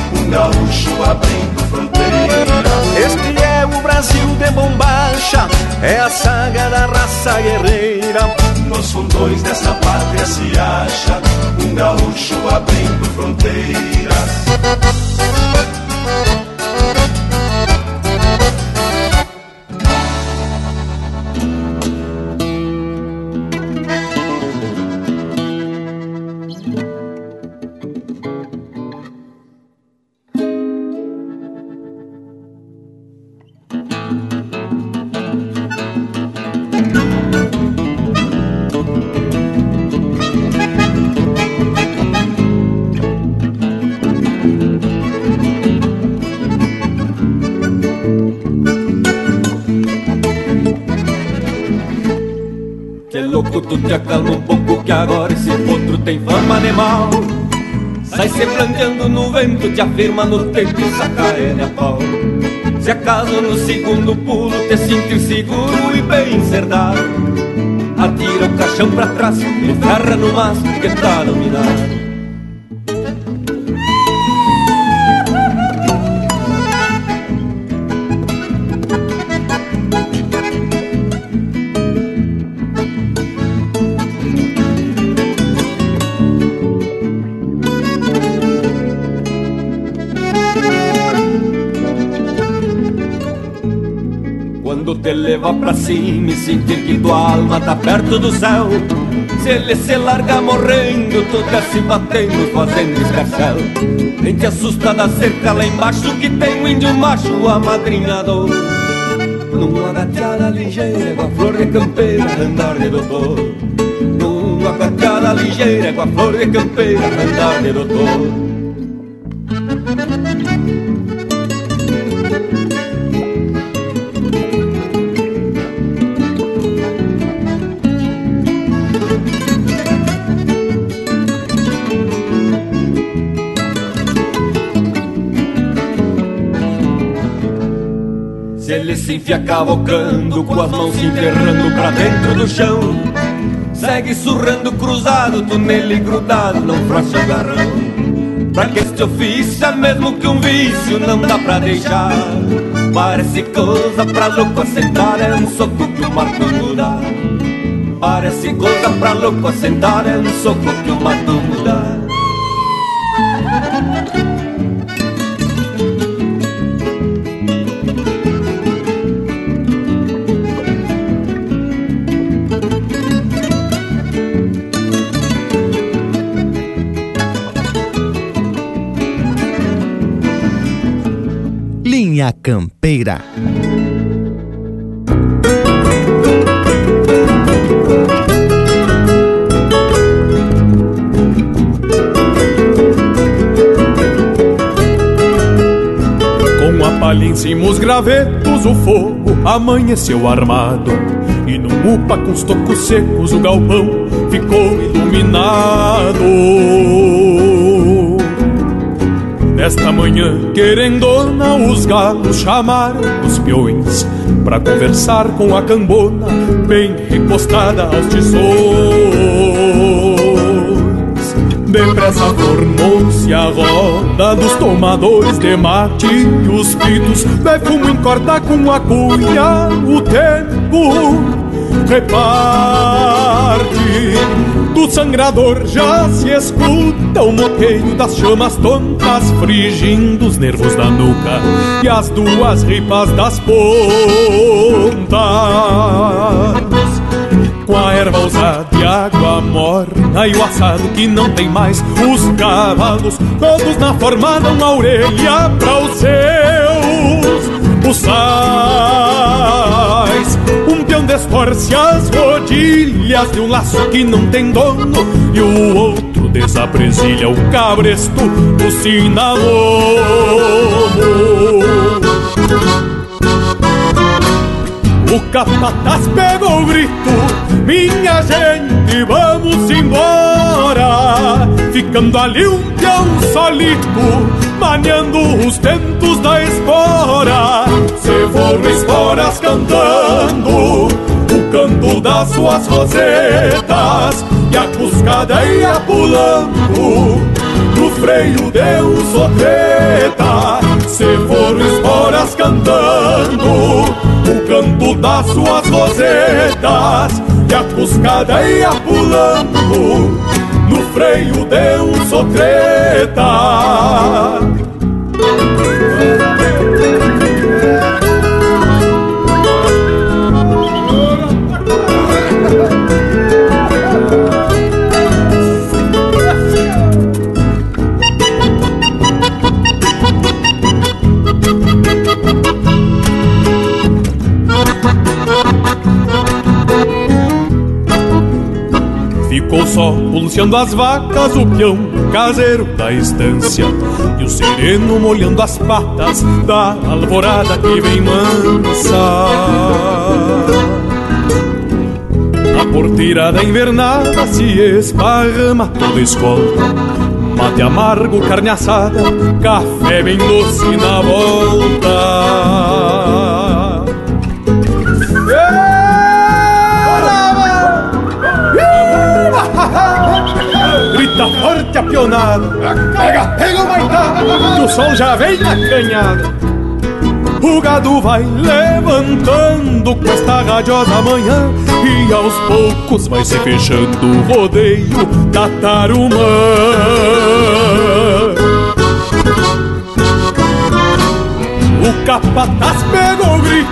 gaúcho abrindo fronteiras. Este é o Brasil de bombacha, é a saga da raça guerreira. Nos fundões desta pátria se acha um gaúcho abrindo fronteiras. Mal Sai se planteando no vento, te afirma no tempo e saca ele a pau. Se acaso no segundo pulo te sentir seguro e bem cerdado Atira o caixão pra trás e ferra no mastro que está dominado pra cima e sentir que tua alma tá perto do céu. Se ele se larga morrendo, tu desce batendo, fazendo escarcel. Nem te assusta da cerca lá embaixo que tem um índio macho amadrinhador. Numa gateada ligeira com a flor de campeira, andar de doutor. Numa gateada ligeira com a flor de campeira, andar de doutor. Enfia cavocando, com as mãos se enterrando pra dentro do chão. Segue surrando cruzado, tu nele grudado, não frouxa o garrão. Pra que este ofício é mesmo que um vício, não dá pra deixar. Parece coisa pra louco assentar, é um soco que o mato muda. Parece coisa pra louco assentar, é um soco que o mato muda. Campeira. Com a palha em cima os gravetos, o fogo amanheceu armado. E no upa com os tocos secos o galpão ficou iluminado. Nesta manhã, querendona, os galos chamaram os peões Pra conversar com a cambona, bem recostada aos tições Depressa formou-se a roda dos tomadores de mate E os pitos. De fumo encorda com a cunha O tempo reparte Do sangrador já se escuta o moteio das chamas tontas Frigindo os nervos da nuca e as duas ripas das pontas. Com a erva usada e água morna E o assado que não tem mais Os cavalos todos na forma dão a orelha para os seus buçais Peão destorce as rodilhas De um laço que não tem dono E o outro desapresilha o cabresto do cinamomo o capataz pegou o grito, minha gente, vamos embora. Ficando ali um peão solito, maniando os tentos da espora. Se foram esporas cantando, o canto das suas rosetas, e a cuscadeia pulando, no freio de um. Se foram esporas cantando, o canto das suas rosetas e a cuscada ia pulando freio de um sotreta. Ficou só pulseando as vacas o peão caseiro da estância. E o sereno molhando as patas da alvorada que vem mansa. A porteira da invernada se esparrama toda escolta Mate amargo, carne assada, café bem doce na volta Da forte apionado, ah, pega, pega! O maitá, que o sol já vem na canhada. O gado vai levantando com esta radiosa manhã E aos poucos vai se fechando o rodeio da tarumã. O capataz pegou o grito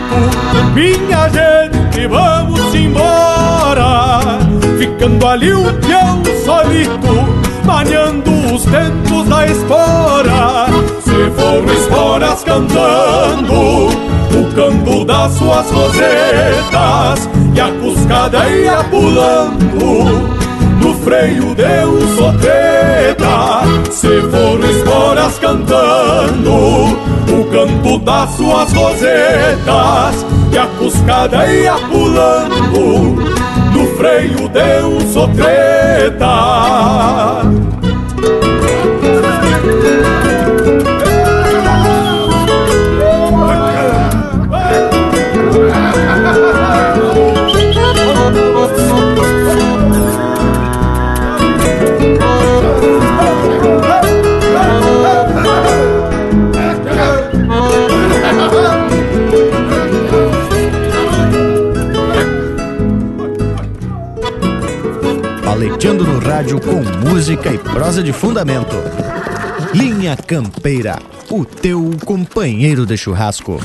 Minha gente, vamos embora. Ficando ali um peão solito Manhando os tempos da espora. Se foram esporas cantando O canto das suas rosetas E a cuscada ia pulando no freio deu sotreta Se foram esporas cantando O canto das suas rosetas E a cuscada ia pulando No freio deu sotreta rádio com música e prosa de fundamento. Linha Campeira, o teu companheiro de churrasco.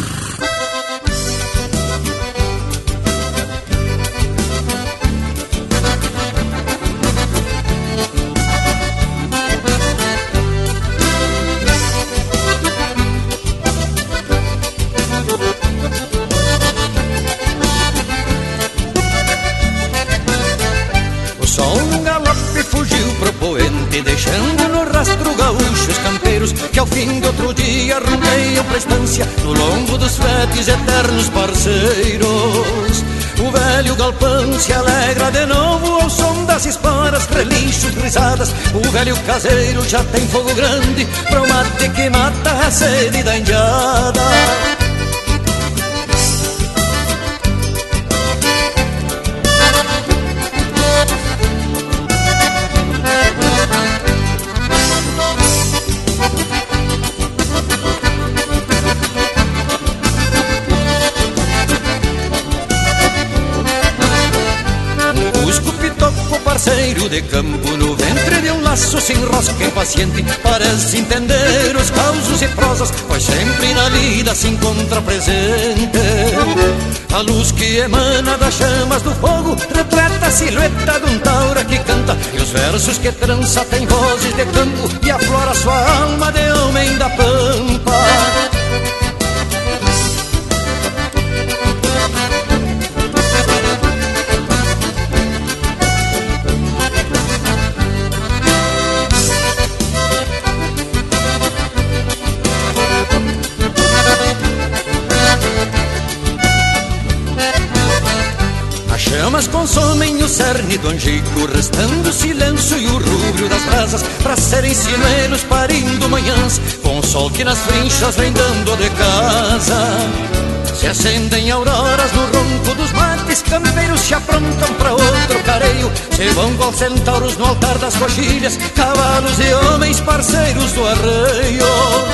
Eternos parceiros. O velho galpão se alegra de novo Ao som das esporas, relinchos, risadas. O velho caseiro já tem fogo grande Pro mate que mata a sede da indiada de um laço sem rosca impaciente Parece entender os causos e prosas, pois sempre na vida se encontra presente A luz que emana das chamas do fogo retrata a silhueta de um taura que canta E os versos que trança têm vozes de campo e aflora sua alma de homem da pampa consomem o cerne do angico, restando o silêncio e o rubro das brasas, para serem sinuelos parindo manhãs, com o sol que nas trinchas vem dando de casa. Se acendem auroras no ronco dos mates, campeiros se aprontam para outro careio, se vão com centauros no altar das coxilhas, cavalos e homens parceiros do arreio.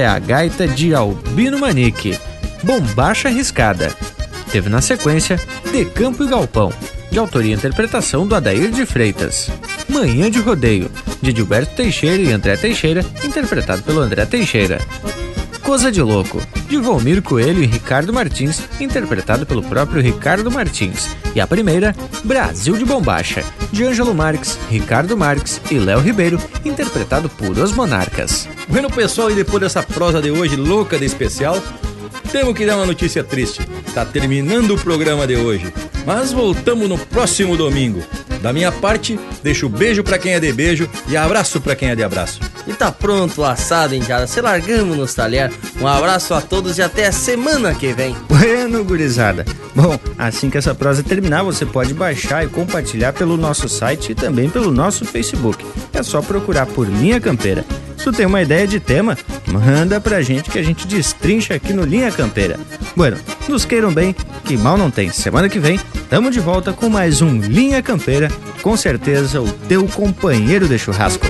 É a gaita de Albino Manique, Bombacha Riscada. Teve na sequência De Campo e Galpão, de autoria e interpretação do Adair de Freitas. Manhã de Rodeio, de Gilberto Teixeira e André Teixeira, interpretado pelo André Teixeira. Coisa de Louco, de Volmir Coelho e Ricardo Martins, interpretado pelo próprio Ricardo Martins. E a primeira, Brasil de Bombacha, de Ângelo Marques, Ricardo Marques e Léo Ribeiro, interpretado por Os Monarcas. Bueno, pessoal, e depois dessa prosa de hoje louca de especial, temos que dar uma notícia triste. Tá terminando o programa de hoje, mas voltamos no próximo domingo. Da minha parte, deixo beijo para quem é de beijo e abraço para quem é de abraço. E tá pronto o assado, Indiada. Se largamos nos talher. Um abraço a todos e até a semana que vem. Bueno, gurizada. Bom, assim que essa prosa terminar, você pode baixar e compartilhar pelo nosso site e também pelo nosso Facebook. É só procurar por Linha Campeira. Se tu tem uma ideia de tema, manda pra gente que a gente destrincha aqui no Linha Campeira. Bueno, nos queiram bem, que mal não tem. Semana que vem, tamo de volta com mais um Linha Campeira, com certeza o teu companheiro de churrasco.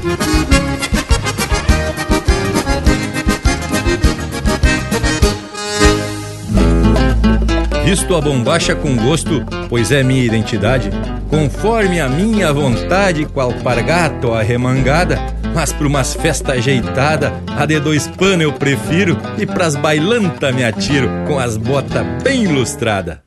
Visto a bombacha com gosto, pois é minha identidade, conforme a minha vontade, qual pargato arremangada, mas pra umas festa ajeitada, a de dois pano eu prefiro, e pras bailanta me atiro, com as botas bem lustrada.